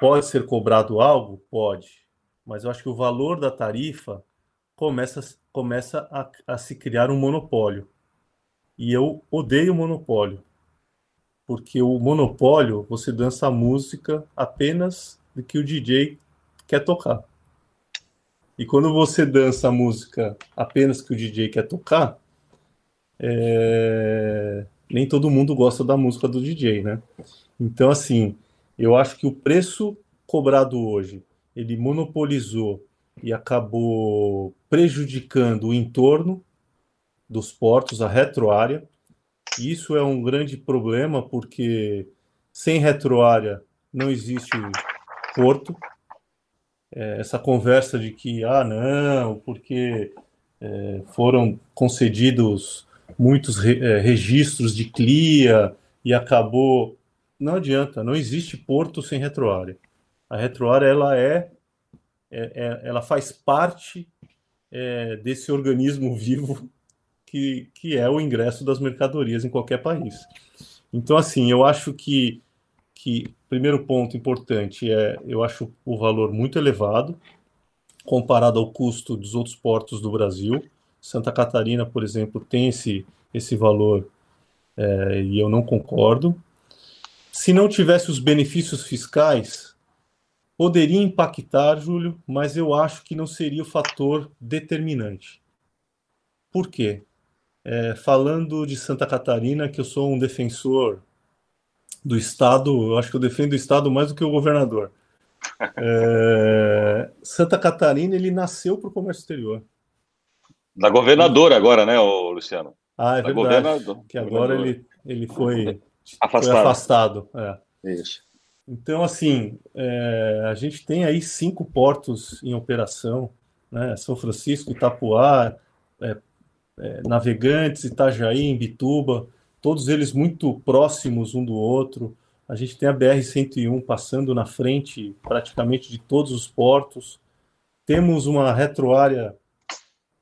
pode ser cobrado algo? Pode. Mas eu acho que o valor da tarifa começa, começa a, a se criar um monopólio. E eu odeio monopólio. Porque o monopólio, você dança a música apenas do que o DJ quer tocar. E quando você dança a música apenas que o DJ quer tocar, é... nem todo mundo gosta da música do DJ, né? Então, assim, eu acho que o preço cobrado hoje, ele monopolizou e acabou prejudicando o entorno dos portos, a retroárea. Isso é um grande problema, porque sem retroárea não existe porto, é, essa conversa de que, ah, não, porque é, foram concedidos muitos re, é, registros de CLIA e acabou. Não adianta, não existe porto sem retroárea. A retroárea ela é, é, é ela faz parte é, desse organismo vivo que, que é o ingresso das mercadorias em qualquer país. Então, assim, eu acho que que, primeiro ponto importante é, eu acho o valor muito elevado, comparado ao custo dos outros portos do Brasil. Santa Catarina, por exemplo, tem esse, esse valor é, e eu não concordo. Se não tivesse os benefícios fiscais, poderia impactar, Júlio, mas eu acho que não seria o fator determinante. Por quê? É, falando de Santa Catarina, que eu sou um defensor do Estado, eu acho que eu defendo o Estado mais do que o governador. É, Santa Catarina, ele nasceu para o comércio exterior. Da governadora agora, né, Luciano? Ah, é da verdade. Que agora ele, ele foi afastado. Foi afastado é. Isso. Então, assim, é, a gente tem aí cinco portos em operação, né? São Francisco, Itapuá, é, é, Navegantes, Itajaí, Imbituba todos eles muito próximos um do outro. A gente tem a BR-101 passando na frente praticamente de todos os portos. Temos uma retroárea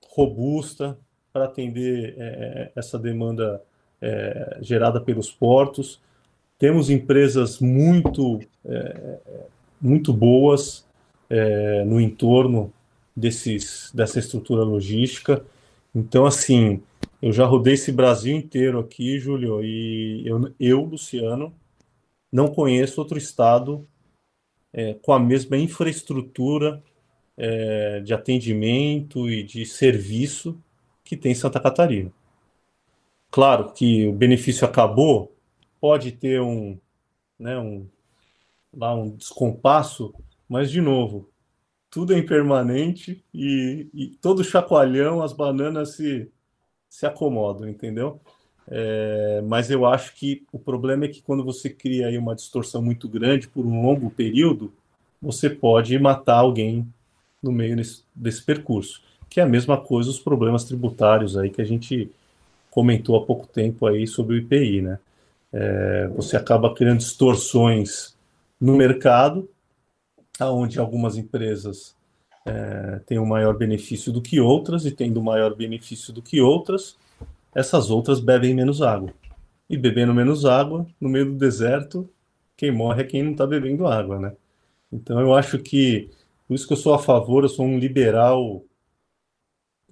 robusta para atender é, é, essa demanda é, gerada pelos portos. Temos empresas muito, é, muito boas é, no entorno desses, dessa estrutura logística. Então, assim, eu já rodei esse Brasil inteiro aqui, Júlio, e eu, eu Luciano, não conheço outro estado é, com a mesma infraestrutura é, de atendimento e de serviço que tem Santa Catarina. Claro que o benefício acabou, pode ter um, né, um, lá um descompasso, mas de novo, tudo é impermanente e, e todo chacoalhão as bananas se se acomodam, entendeu? É, mas eu acho que o problema é que quando você cria aí uma distorção muito grande por um longo período, você pode matar alguém no meio desse, desse percurso, que é a mesma coisa os problemas tributários aí que a gente comentou há pouco tempo aí sobre o IPI, né? É, você acaba criando distorções no mercado, aonde algumas empresas é, tem um maior benefício do que outras, e tendo maior benefício do que outras, essas outras bebem menos água. E bebendo menos água, no meio do deserto, quem morre é quem não está bebendo água, né? Então eu acho que, por isso que eu sou a favor, eu sou um liberal,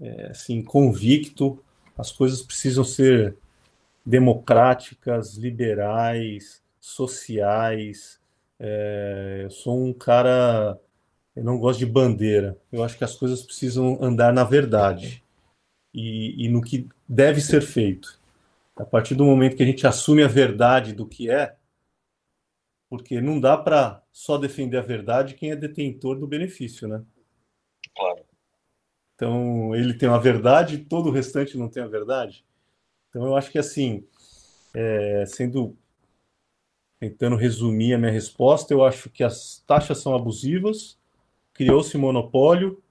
é, assim, convicto, as coisas precisam ser democráticas, liberais, sociais. É, eu sou um cara eu não gosto de bandeira. Eu acho que as coisas precisam andar na verdade e, e no que deve ser feito. A partir do momento que a gente assume a verdade do que é, porque não dá para só defender a verdade quem é detentor do benefício, né? Claro. Então, ele tem a verdade, todo o restante não tem a verdade. Então, eu acho que assim, é, sendo tentando resumir a minha resposta, eu acho que as taxas são abusivas, criou-se monopólio,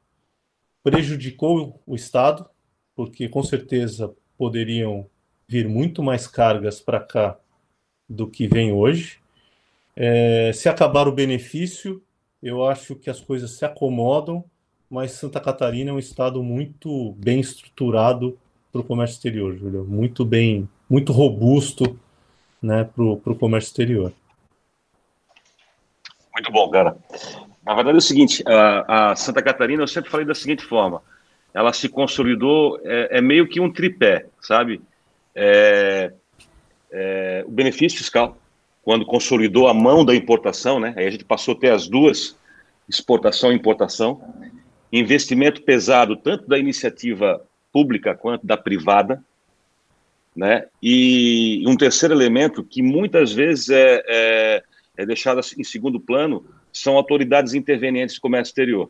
prejudicou o Estado, porque com certeza poderiam vir muito mais cargas para cá do que vem hoje. É, se acabar o benefício, eu acho que as coisas se acomodam, mas Santa Catarina é um estado muito bem estruturado para o comércio exterior, Júlio. Muito bem, muito robusto né, para o comércio exterior. Muito bom, cara. Na verdade é o seguinte, a, a, Santa Catarina, eu sempre falei da seguinte forma, ela se consolidou, é, é meio que um tripé, sabe? É, é, o benefício fiscal, quando consolidou a mão da importação, né? Aí a gente passou a ter as duas, exportação e importação, investimento pesado tanto da iniciativa pública quanto da privada, né? E um terceiro elemento que muitas vezes é, é, é deixado em segundo plano são autoridades intervenientes de comércio exterior.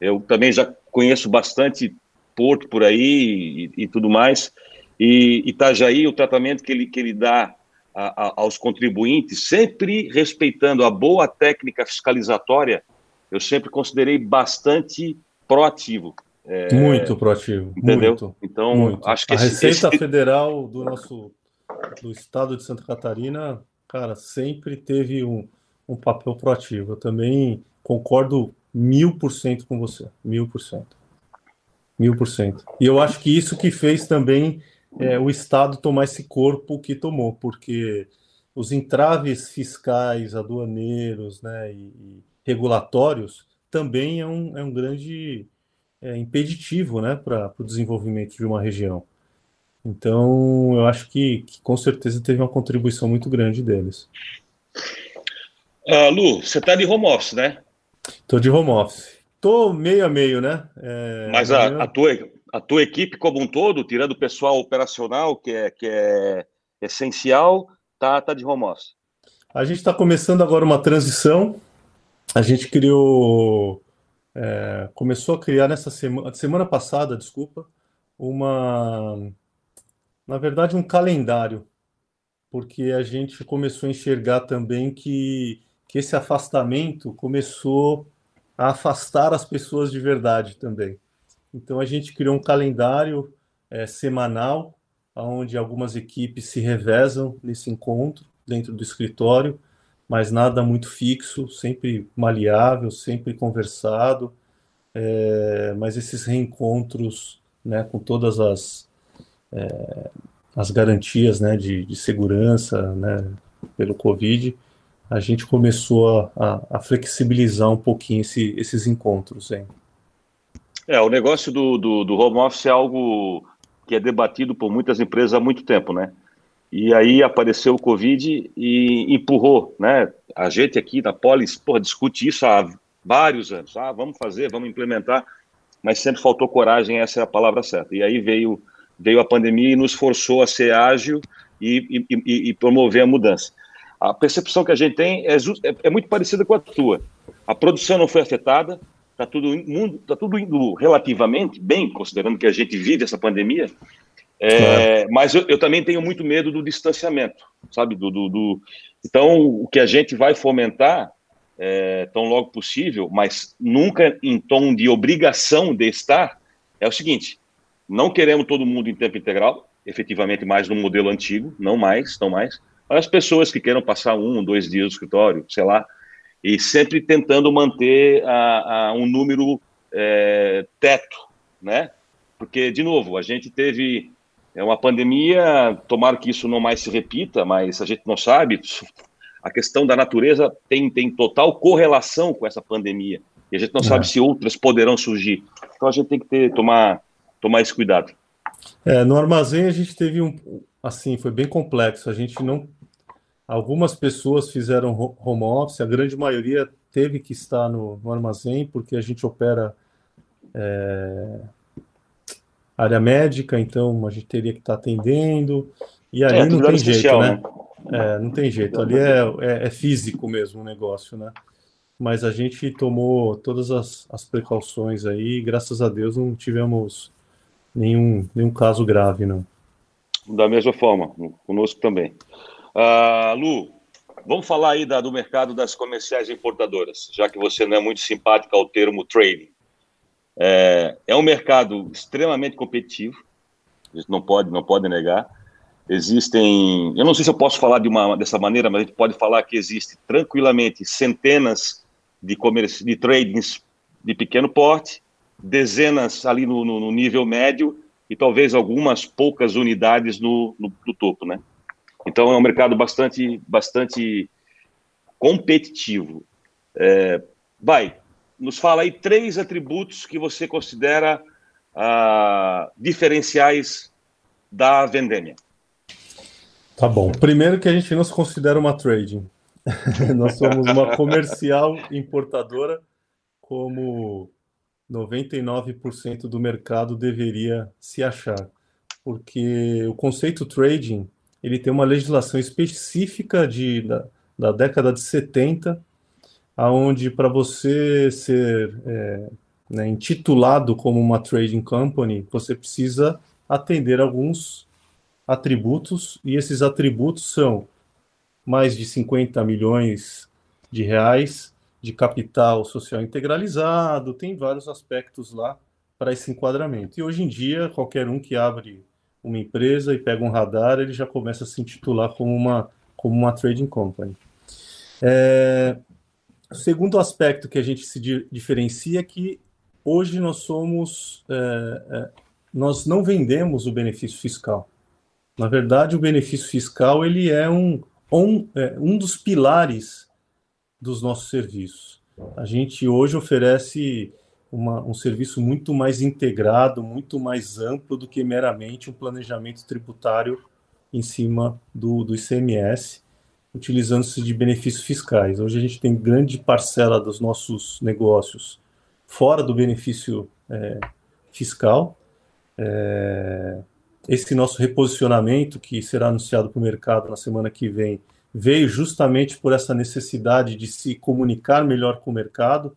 Eu também já conheço bastante porto por aí e, e tudo mais, e Itajaí, o tratamento que ele, que ele dá a, a, aos contribuintes, sempre respeitando a boa técnica fiscalizatória, eu sempre considerei bastante proativo. É, muito proativo. Entendeu? Muito, então, muito. acho que a esse, Receita esse... Federal do nosso do estado de Santa Catarina, cara, sempre teve um, um papel proativo. Eu também concordo mil por cento com você, mil por cento, mil por cento. E eu acho que isso que fez também é, o Estado tomar esse corpo que tomou, porque os entraves fiscais, aduaneiros, né, e, e regulatórios também é um, é um grande é, impeditivo né, para o desenvolvimento de uma região. Então, eu acho que, que, com certeza teve uma contribuição muito grande deles. Uh, Lu, você está de home office, né? Estou de home office. Estou meio a meio, né? É, Mas a, a, tua, a tua equipe como um todo, tirando o pessoal operacional, que é, que é essencial, tá, tá de home office. A gente está começando agora uma transição. A gente criou é, começou a criar nessa semana, semana passada, desculpa, uma, na verdade, um calendário, porque a gente começou a enxergar também que, que esse afastamento começou a afastar as pessoas de verdade também. Então a gente criou um calendário é, semanal, onde algumas equipes se revezam nesse encontro dentro do escritório mas nada muito fixo, sempre maleável, sempre conversado, é, mas esses reencontros, né, com todas as, é, as garantias, né, de, de segurança, né, pelo Covid, a gente começou a, a, flexibilizar um pouquinho esse, esses encontros, hein? É, o negócio do, do, do home office é algo que é debatido por muitas empresas há muito tempo, né? E aí apareceu o Covid e empurrou, né? A gente aqui na Polis, porra, discute isso há vários anos. Ah, vamos fazer, vamos implementar, mas sempre faltou coragem, essa é a palavra certa. E aí veio, veio a pandemia e nos forçou a ser ágil e, e, e promover a mudança. A percepção que a gente tem é, é, é, muito parecida com a tua. A produção não foi afetada, está tudo, tá tudo indo relativamente bem, considerando que a gente vive essa pandemia, é, claro. Mas eu, eu, também tenho muito medo do distanciamento, sabe? Do, do, do... Então, o que a gente vai fomentar, é, tão logo possível, mas nunca em tom de obrigação de estar, é o seguinte: não queremos todo mundo em tempo integral, efetivamente mais no modelo antigo, não mais, não mais. As pessoas que queiram passar um, dois dias no escritório, sei lá, e sempre tentando manter a, a um número é, teto, né? Porque, de novo, a gente teve é uma pandemia, tomara que isso não mais se repita, mas a gente não sabe. A questão da natureza tem, tem total correlação com essa pandemia. E a gente não é. sabe se outras poderão surgir. Então a gente tem que ter, tomar, tomar esse cuidado. É, no armazém a gente teve um. Assim, foi bem complexo. A gente não. Algumas pessoas fizeram home office, a grande maioria teve que estar no, no armazém, porque a gente opera é, área médica, então a gente teria que estar atendendo, e aí é, não tem jeito, né? né? É, não tem jeito, ali é, é, é, físico mesmo o negócio, né? Mas a gente tomou todas as, as precauções aí, e graças a Deus não tivemos nenhum, nenhum caso grave, não. Da mesma forma, conosco também. Uh, Lu, vamos falar aí da, do mercado das comerciais importadoras, já que você não é muito simpática ao termo trading. É, é um mercado extremamente competitivo, a gente não pode, não pode negar. Existem, eu não sei se eu posso falar de uma, dessa maneira, mas a gente pode falar que existe tranquilamente centenas de, comércio, de tradings de pequeno porte, dezenas ali no, no, no, nível médio e talvez algumas poucas unidades no, no, no topo, né? Então é um mercado bastante, bastante competitivo. É, vai, nos fala aí três atributos que você considera ah, diferenciais da Vendemia. Tá bom. Primeiro que a gente não se considera uma trading. Nós somos uma comercial importadora, como 99% do mercado deveria se achar. Porque o conceito trading, ele tem uma legislação específica de, da, da década de 70, aonde para você ser é, né, intitulado como uma trading company, você precisa atender alguns atributos, e esses atributos são mais de 50 milhões de reais de capital social integralizado, tem vários aspectos lá para esse enquadramento. E hoje em dia, qualquer um que abre uma empresa e pega um radar, ele já começa a se intitular como uma, como uma trading company. É, segundo aspecto que a gente se diferencia é que hoje nós somos, é, é, nós não vendemos o benefício fiscal. Na verdade, o benefício fiscal ele é um, um, é, um dos pilares dos nossos serviços. A gente hoje oferece uma, um serviço muito mais integrado, muito mais amplo do que meramente um planejamento tributário em cima do, do ICMS, utilizando-se de benefícios fiscais. Hoje a gente tem grande parcela dos nossos negócios fora do benefício é, fiscal. É, esse nosso reposicionamento, que será anunciado para o mercado na semana que vem, veio justamente por essa necessidade de se comunicar melhor com o mercado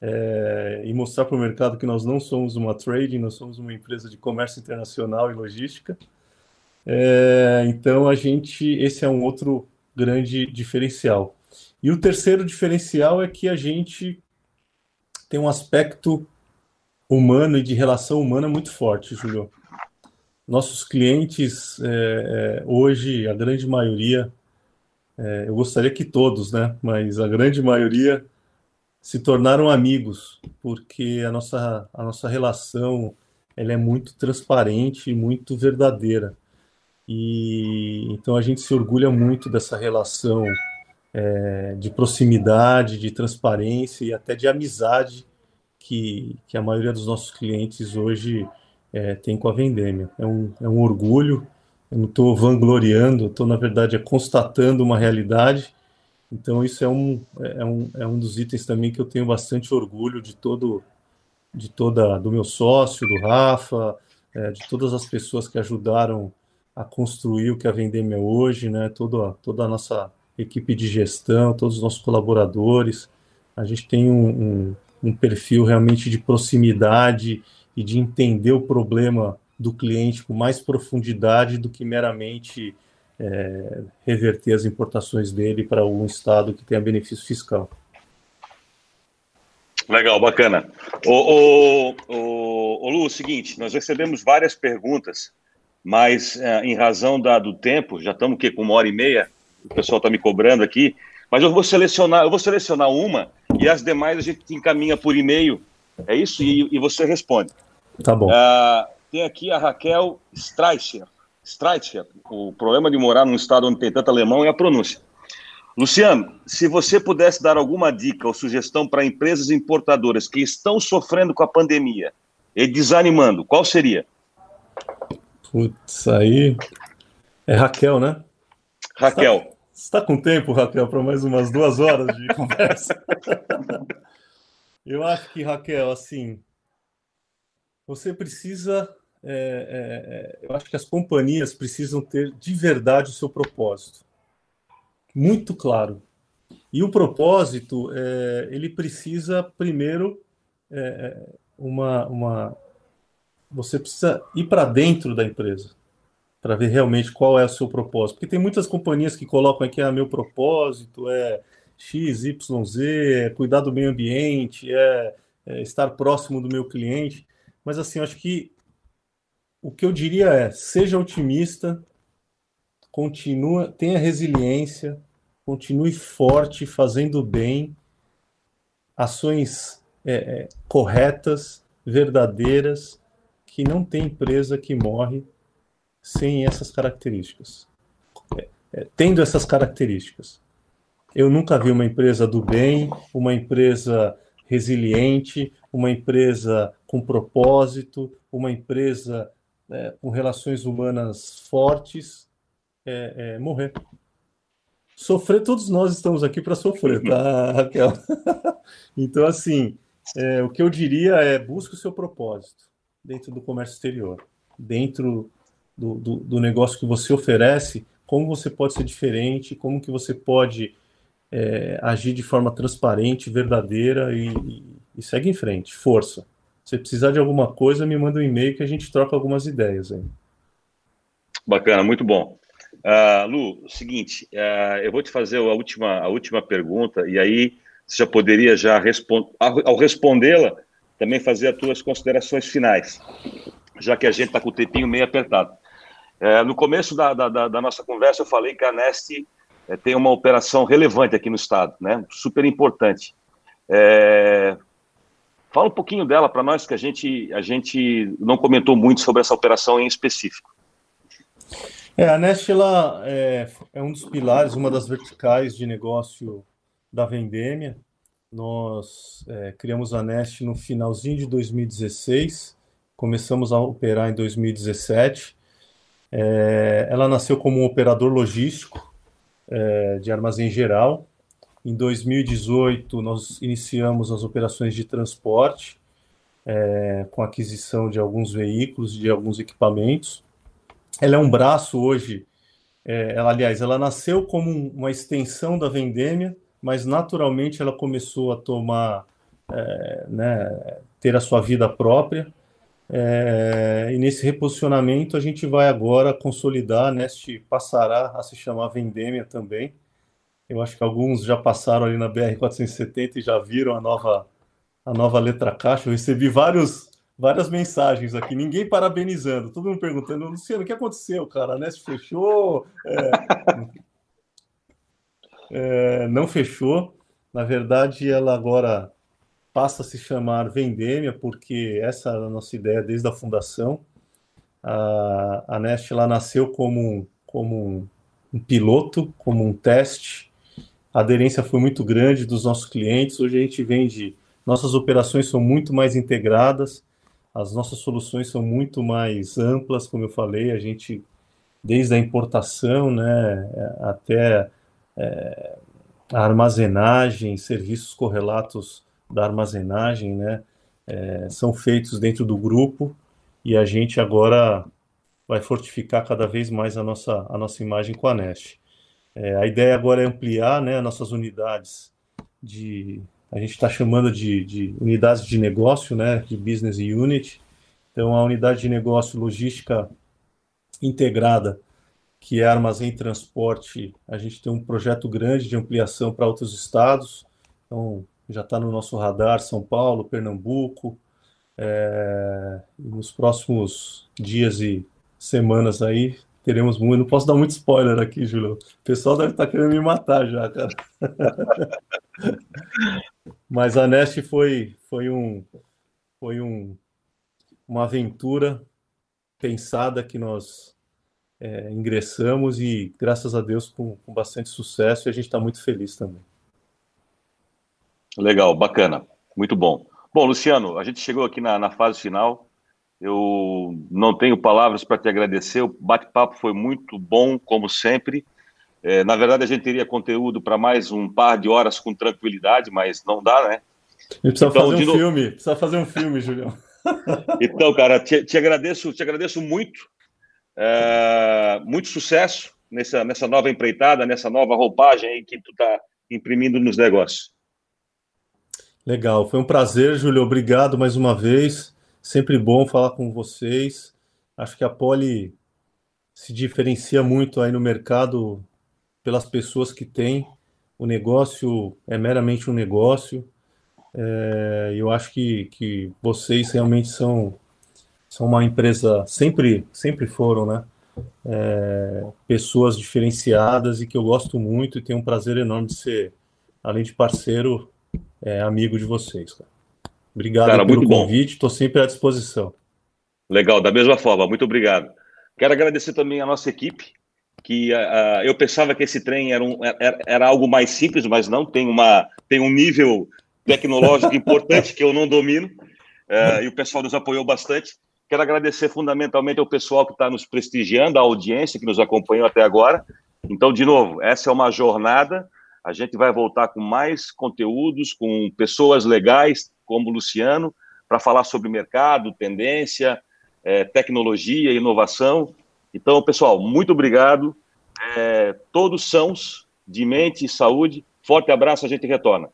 é, e mostrar para o mercado que nós não somos uma trading, nós somos uma empresa de comércio internacional e logística. É, então, a gente, esse é um outro grande diferencial. E o terceiro diferencial é que a gente tem um aspecto humano e de relação humana muito forte, Julio nossos clientes, é, é, hoje, a grande maioria, é, eu gostaria que todos, né? Mas a grande maioria se tornaram amigos, porque a nossa, a nossa relação ela é muito transparente e muito verdadeira. E então a gente se orgulha muito dessa relação é, de proximidade, de transparência e até de amizade que, que a maioria dos nossos clientes hoje é, tem com a Vendêmia. É um, é um orgulho, eu não estou vangloriando, estou, na verdade, é constatando uma realidade. Então, isso é um, é, um, é um dos itens também que eu tenho bastante orgulho de todo, de toda, do meu sócio, do Rafa, é, de todas as pessoas que ajudaram a construir o que a Vendêmia é hoje, né? Toda, toda a nossa equipe de gestão, todos os nossos colaboradores. A gente tem um, um, um perfil realmente de proximidade e de entender o problema do cliente com mais profundidade do que meramente é, reverter as importações dele para algum estado que tenha benefício fiscal. Legal, bacana. O, o, o, o Lu, o seguinte, nós recebemos várias perguntas, mas é, em razão da, do tempo, já estamos com uma hora e meia, o pessoal está me cobrando aqui, mas eu vou selecionar, eu vou selecionar uma e as demais a gente encaminha por e-mail, é isso? E, e você responde. Tá bom. Uh, tem aqui a Raquel Streicher. Streicher. O problema de morar num estado onde tem tanto alemão é a pronúncia. Luciano, se você pudesse dar alguma dica ou sugestão para empresas importadoras que estão sofrendo com a pandemia e desanimando, qual seria? Putz, aí. É Raquel, né? Raquel. Você está tá com tempo, Raquel, para mais umas duas horas de conversa? Eu acho que, Raquel, assim, você precisa. É, é, é, eu acho que as companhias precisam ter de verdade o seu propósito. Muito claro. E o propósito, é, ele precisa, primeiro, é, uma, uma. Você precisa ir para dentro da empresa para ver realmente qual é o seu propósito. Porque tem muitas companhias que colocam aqui, ah, meu propósito é X, Y, Z, é cuidar do meio ambiente, é, é estar próximo do meu cliente. Mas assim, acho que o que eu diria é: seja otimista, continua, tenha resiliência, continue forte, fazendo bem, ações é, é, corretas, verdadeiras, que não tem empresa que morre sem essas características. É, é, tendo essas características. Eu nunca vi uma empresa do bem, uma empresa resiliente, uma empresa com propósito, uma empresa é, com relações humanas fortes é, é, morrer. Sofrer, todos nós estamos aqui para sofrer, tá, Raquel? então, assim, é, o que eu diria é busque o seu propósito dentro do comércio exterior, dentro do, do, do, negócio que você oferece, como você pode ser diferente, como que você pode é, agir de forma transparente, verdadeira e, e, e, segue em frente, força. Se precisar de alguma coisa, me manda um e-mail que a gente troca algumas ideias aí. Bacana, muito bom. Uh, Lu, seguinte, uh, eu vou te fazer a última, a última pergunta e aí você já poderia já ao, respondê-la, também fazer as tuas considerações finais, já que a gente está com o tempinho meio apertado. É, no começo da, da, da, nossa conversa, eu falei que a Neste é, tem uma operação relevante aqui no estado, né? super importante. É, fala um pouquinho dela para nós, que a gente, a gente não comentou muito sobre essa operação em específico. É, a Neste ela é, é um dos pilares, uma das verticais de negócio da Vendêmia. Nós é, criamos a Nest no finalzinho de 2016, começamos a operar em 2017. É, ela nasceu como um operador logístico é, de armazém geral. Em 2018, nós iniciamos as operações de transporte, é, com aquisição de alguns veículos, de alguns equipamentos. Ela é um braço hoje, é, ela, aliás, ela nasceu como uma extensão da Vendêmia, mas naturalmente ela começou a tomar, é, né, ter a sua vida própria. É, e nesse reposicionamento a gente vai agora consolidar, Neste passará a se chamar Vendêmia também. Eu acho que alguns já passaram ali na BR-470 e já viram a nova, a nova letra caixa. Eu recebi vários, várias mensagens aqui, ninguém parabenizando, todo mundo perguntando, Luciano, o que aconteceu, cara? A Neste fechou? É, é, não fechou. Na verdade, ela agora passa a se chamar Vendêmia, porque essa é a nossa ideia desde a fundação. A, a Nest lá nasceu como, como um, um piloto, como um teste. A aderência foi muito grande dos nossos clientes. Hoje a gente vende, nossas operações são muito mais integradas, as nossas soluções são muito mais amplas, como eu falei, a gente, desde a importação né, até é, a armazenagem, serviços correlatos da armazenagem, né, é, são feitos dentro do grupo e a gente agora vai fortificar cada vez mais a nossa, a nossa imagem com a Nest. É, a ideia agora é ampliar né, nossas unidades de, a gente está chamando de, de, unidades de negócio, né, de business unit. Então, a unidade de negócio logística integrada que é armazém e transporte, a gente tem um projeto grande de ampliação para outros estados. Então, já está no nosso radar São Paulo, Pernambuco. É, nos próximos dias e semanas aí teremos muito. Não posso dar muito spoiler aqui, Júlio. O pessoal deve estar tá querendo me matar já, cara. Mas a Nest foi, foi, um, foi um, uma aventura pensada que nós é, ingressamos e, graças a Deus, com, com bastante sucesso e a gente está muito feliz também. Legal, bacana, muito bom. Bom, Luciano, a gente chegou aqui na, na fase final. Eu não tenho palavras para te agradecer. O bate-papo foi muito bom, como sempre. É, na verdade, a gente teria conteúdo para mais um par de horas com tranquilidade, mas não dá, né? A precisa então, fazer um no... filme, precisa fazer um filme, Julião. Então, cara, te, te, agradeço, te agradeço muito é, muito sucesso nessa, nessa nova empreitada, nessa nova roupagem aí que tu está imprimindo nos negócios. Legal, foi um prazer, Júlio. Obrigado mais uma vez. Sempre bom falar com vocês. Acho que a Poli se diferencia muito aí no mercado pelas pessoas que tem. O negócio é meramente um negócio. É, eu acho que, que vocês realmente são são uma empresa, sempre, sempre foram, né? É, pessoas diferenciadas e que eu gosto muito e tenho um prazer enorme de ser, além de parceiro, é, amigo de vocês. Cara. Obrigado cara, pelo convite, estou sempre à disposição. Legal, da mesma forma, muito obrigado. Quero agradecer também a nossa equipe, que uh, eu pensava que esse trem era, um, era, era, algo mais simples, mas não, tem, uma, tem um nível tecnológico importante que eu não domino, uh, e o pessoal nos apoiou bastante. Quero agradecer fundamentalmente ao pessoal que está nos prestigiando, a audiência que nos acompanhou até agora. Então, de novo, essa é uma jornada. A gente vai voltar com mais conteúdos, com pessoas legais, como o Luciano, para falar sobre mercado, tendência, é, tecnologia, inovação. Então, pessoal, muito obrigado. É, todos sãos, de mente e saúde. Forte abraço, a gente retorna.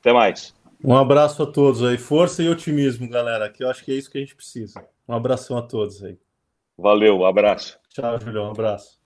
Até mais. Um abraço a todos aí. Força e otimismo, galera, que eu acho que é isso que a gente precisa. Um abração a todos aí. Valeu, um abraço. Tchau, Julião. Um abraço.